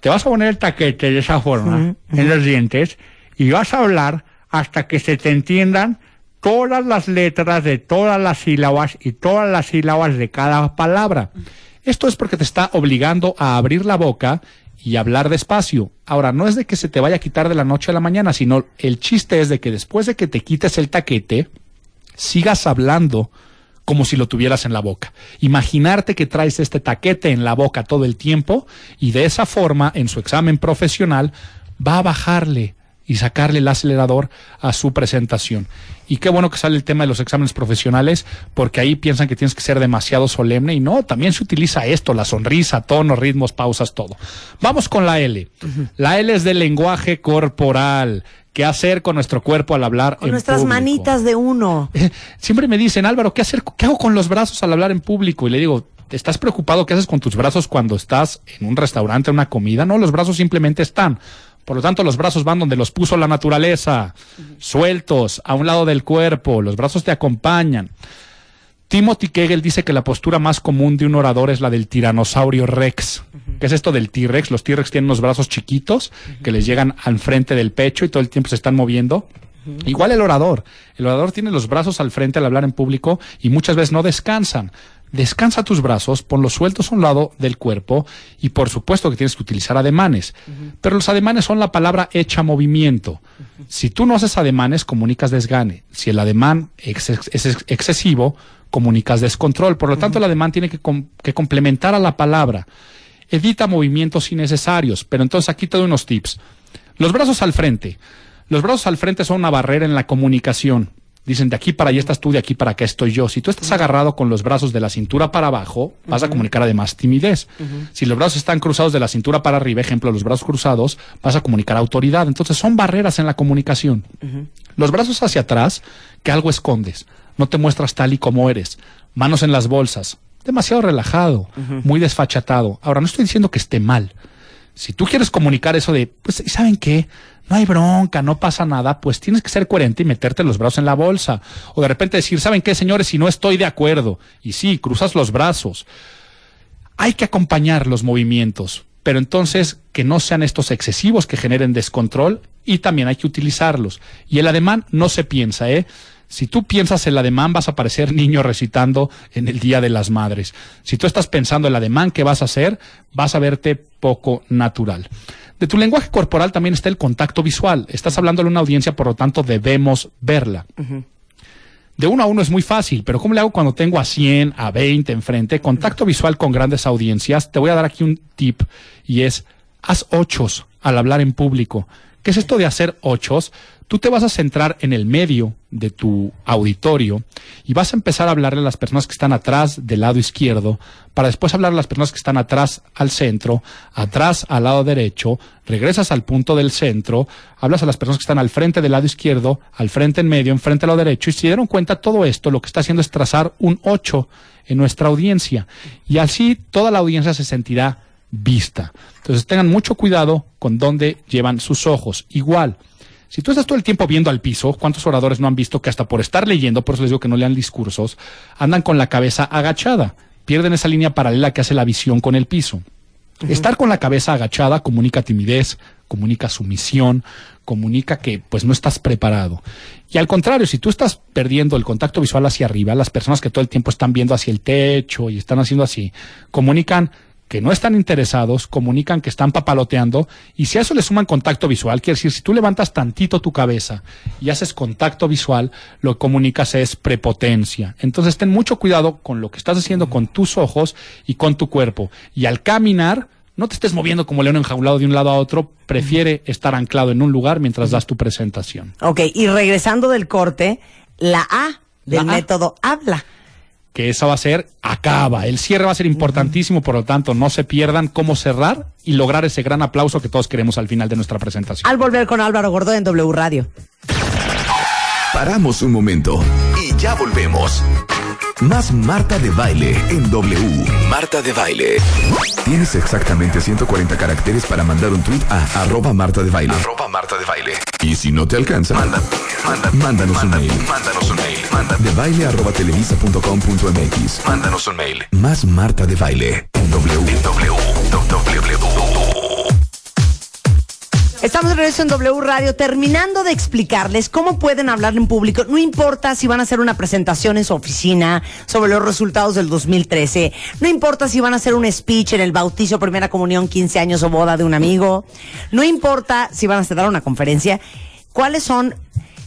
Te vas a poner el taquete de esa forma en los dientes y vas a hablar hasta que se te entiendan todas las letras de todas las sílabas y todas las sílabas de cada palabra. Esto es porque te está obligando a abrir la boca y hablar despacio. Ahora, no es de que se te vaya a quitar de la noche a la mañana, sino el chiste es de que después de que te quites el taquete, sigas hablando como si lo tuvieras en la boca. Imaginarte que traes este taquete en la boca todo el tiempo y de esa forma, en su examen profesional, va a bajarle y sacarle el acelerador a su presentación. Y qué bueno que sale el tema de los exámenes profesionales, porque ahí piensan que tienes que ser demasiado solemne y no, también se utiliza esto, la sonrisa, tono, ritmos, pausas, todo. Vamos con la L. La L es del lenguaje corporal. ¿Qué hacer con nuestro cuerpo al hablar Con en nuestras público? manitas de uno. *laughs* Siempre me dicen, Álvaro, ¿qué hacer? ¿Qué hago con los brazos al hablar en público? Y le digo, ¿estás preocupado qué haces con tus brazos cuando estás en un restaurante, en una comida? No, los brazos simplemente están. Por lo tanto, los brazos van donde los puso la naturaleza, sueltos, a un lado del cuerpo, los brazos te acompañan. Timothy Kegel dice que la postura más común de un orador es la del tiranosaurio rex. ¿Qué es esto del T-Rex? Los T-Rex tienen unos brazos chiquitos que les llegan al frente del pecho y todo el tiempo se están moviendo. Igual el orador. El orador tiene los brazos al frente al hablar en público y muchas veces no descansan. Descansa tus brazos, ponlos sueltos a un lado del cuerpo y por supuesto que tienes que utilizar ademanes. Pero los ademanes son la palabra hecha movimiento. Si tú no haces ademanes, comunicas desgane. Si el ademán ex- es ex- excesivo, comunicas descontrol. Por lo tanto, el ademán tiene que, com- que complementar a la palabra. Evita movimientos innecesarios. Pero entonces aquí te doy unos tips. Los brazos al frente. Los brazos al frente son una barrera en la comunicación. Dicen, de aquí para allá estás tú, de aquí para acá estoy yo. Si tú estás agarrado con los brazos de la cintura para abajo, vas a comunicar además timidez. Si los brazos están cruzados de la cintura para arriba, ejemplo, los brazos cruzados, vas a comunicar autoridad. Entonces son barreras en la comunicación. Los brazos hacia atrás, que algo escondes. No te muestras tal y como eres. Manos en las bolsas. Demasiado relajado, muy desfachatado. Ahora, no estoy diciendo que esté mal. Si tú quieres comunicar eso de, pues, ¿y ¿saben qué? No hay bronca, no pasa nada, pues tienes que ser coherente y meterte los brazos en la bolsa. O de repente decir, ¿saben qué, señores? Si no estoy de acuerdo. Y sí, cruzas los brazos. Hay que acompañar los movimientos, pero entonces que no sean estos excesivos que generen descontrol y también hay que utilizarlos. Y el ademán no se piensa, ¿eh? Si tú piensas el ademán, vas a parecer niño recitando en el Día de las Madres. Si tú estás pensando el ademán que vas a hacer, vas a verte poco natural. De tu lenguaje corporal también está el contacto visual. Estás hablando a una audiencia, por lo tanto debemos verla. De uno a uno es muy fácil, pero ¿cómo le hago cuando tengo a 100, a 20 enfrente? Contacto visual con grandes audiencias. Te voy a dar aquí un tip y es, haz ochos al hablar en público. ¿Qué es esto de hacer ochos? Tú te vas a centrar en el medio de tu auditorio y vas a empezar a hablarle a las personas que están atrás del lado izquierdo, para después hablar a las personas que están atrás al centro, atrás al lado derecho, regresas al punto del centro, hablas a las personas que están al frente del lado izquierdo, al frente en medio, enfrente al lado derecho, y si dieron cuenta todo esto, lo que está haciendo es trazar un 8 en nuestra audiencia. Y así toda la audiencia se sentirá vista. Entonces tengan mucho cuidado con dónde llevan sus ojos. Igual, si tú estás todo el tiempo viendo al piso, ¿cuántos oradores no han visto que hasta por estar leyendo, por eso les digo que no lean discursos, andan con la cabeza agachada? Pierden esa línea paralela que hace la visión con el piso. Estar con la cabeza agachada comunica timidez, comunica sumisión, comunica que pues no estás preparado. Y al contrario, si tú estás perdiendo el contacto visual hacia arriba, las personas que todo el tiempo están viendo hacia el techo y están haciendo así, comunican que no están interesados, comunican que están papaloteando, y si a eso le suman contacto visual, quiere decir, si tú levantas tantito tu cabeza y haces contacto visual, lo que comunicas es prepotencia. Entonces ten mucho cuidado con lo que estás haciendo con tus ojos y con tu cuerpo. Y al caminar, no te estés moviendo como león enjaulado de un lado a otro, prefiere estar anclado en un lugar mientras das tu presentación. Ok, y regresando del corte, la A del La A. método habla. Que esa va a ser acaba. El cierre va a ser importantísimo, por lo tanto, no se pierdan cómo cerrar y lograr ese gran aplauso que todos queremos al final de nuestra presentación. Al volver con Álvaro Gordo en W Radio. Paramos un momento y ya volvemos. Más Marta de Baile en W. Marta de Baile. Tienes exactamente 140 caracteres para mandar un tweet a arroba Marta de Baile. Arroba Marta de Baile. Y si no te alcanza, manda, manda, mándanos un mail. Mándanos un mail. Manda de baile arroba televisa.com.mx. Mándanos un mail. Más Marta de Baile en W. En W. W. Estamos de regreso en W Radio terminando de explicarles cómo pueden hablar en público. No importa si van a hacer una presentación en su oficina sobre los resultados del 2013. No importa si van a hacer un speech en el bautizo, primera comunión, 15 años o boda de un amigo. No importa si van a dar una conferencia. ¿Cuáles son,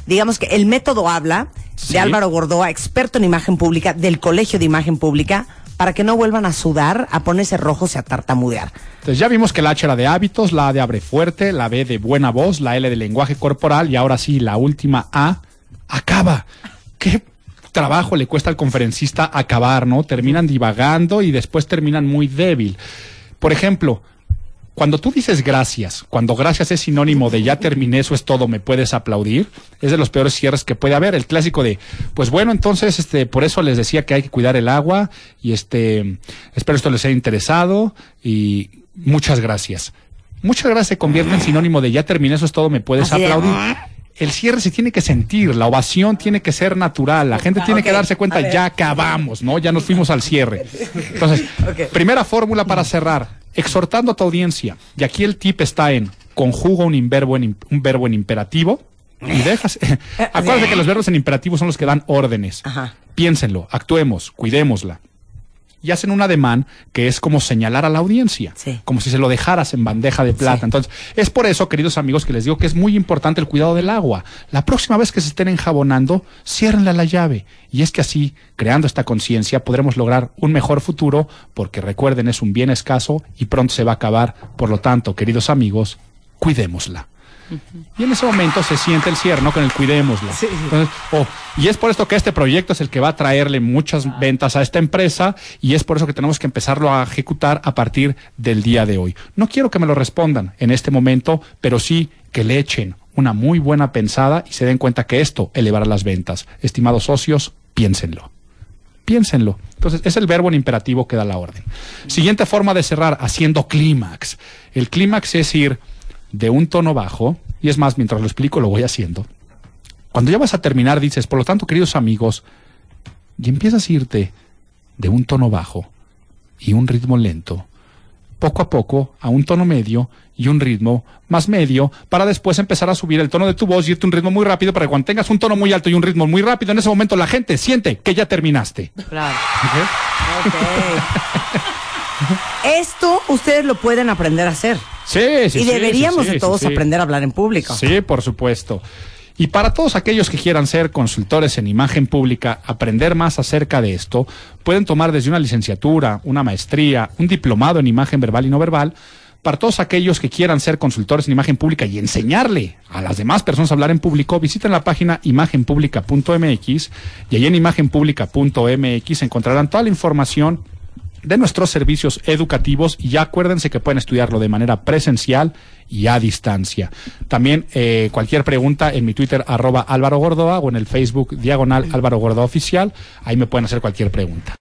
digamos que el método habla Sí. de Álvaro Gordoa, experto en imagen pública del Colegio de Imagen Pública, para que no vuelvan a sudar, a ponerse rojos y a tartamudear? Entonces ya vimos que la H era de hábitos, la A de abre fuerte, la B de buena voz, la L de lenguaje corporal y ahora sí, la última A, acaba. ¿Qué trabajo le cuesta al conferencista acabar, no? Terminan divagando y después terminan muy débil. Por ejemplo, cuando tú dices gracias, cuando gracias es sinónimo de ya terminé, eso es todo, me puedes aplaudir, es de los peores cierres que puede haber. El clásico de, pues bueno, entonces, este, por eso les decía que hay que cuidar el agua y este, espero esto les haya interesado y muchas gracias. Muchas gracias se convierte en sinónimo de ya terminé, eso es todo, me puedes Así de, aplaudir. El cierre se tiene que sentir, la ovación tiene que ser natural, la gente tiene que darse cuenta, ya acabamos, ¿no? Ya nos fuimos al cierre. Entonces, *laughs* primera fórmula para cerrar, exhortando a tu audiencia. Y aquí el tip está en conjuga un, inverbo en, un verbo en imperativo y dejas. *laughs* Acuérdate que los verbos en imperativo son los que dan órdenes. Ajá. Piénsenlo, actuemos, cuidémosla. Y hacen un ademán que es como señalar a la audiencia, Sí. como si se lo dejaras en bandeja de plata. Sí. Entonces, es por eso, queridos amigos, que les digo que es muy importante el cuidado del agua. La próxima vez que se estén enjabonando, ciérrenle la llave. Y es que así, creando esta conciencia, podremos lograr un mejor futuro, porque recuerden, es un bien escaso y pronto se va a acabar. Por lo tanto, queridos amigos, cuidémosla. Y en ese momento se siente el cierre, ¿no? Con el cuidémosla. Entonces, oh, y es por esto que este proyecto es el que va a traerle muchas ventas a esta empresa y es por eso que tenemos que empezarlo a ejecutar a partir del día de hoy. No quiero que me lo respondan en este momento, pero sí que le echen una muy buena pensada y se den cuenta que esto elevará las ventas. Estimados socios, piénsenlo. Piénsenlo. Entonces, es el verbo en imperativo que da la orden. Siguiente forma de cerrar, haciendo clímax. El clímax es ir de un tono bajo, y es más, mientras lo explico, lo voy haciendo. Cuando ya vas a terminar, dices, por lo tanto, queridos amigos, y empiezas a irte de un tono bajo y un ritmo lento, poco a poco a un tono medio y un ritmo más medio para después empezar a subir el tono de tu voz y irte a un ritmo muy rápido para que cuando tengas un tono muy alto y un ritmo muy rápido, en ese momento la gente siente que ya terminaste. Claro. Esto ustedes lo pueden aprender a hacer. Sí, sí, y deberíamos sí, sí, de todos sí, aprender a hablar en público. Sí, por supuesto. Y para todos aquellos que quieran ser consultores en imagen pública, aprender más acerca de esto, pueden tomar desde una licenciatura, una maestría, un diplomado en imagen verbal y no verbal. Para todos aquellos que quieran ser consultores en imagen pública y enseñarle a las demás personas a hablar en público, visiten la página imagenpublica.mx y ahí en imagenpublica.mx encontrarán toda la información de nuestros servicios educativos y ya acuérdense que pueden estudiarlo de manera presencial y a distancia. También eh, cualquier pregunta en mi Twitter arroba Álvaro Gordoa o en el Facebook diagonal Álvaro Gordoa Oficial, ahí me pueden hacer cualquier pregunta.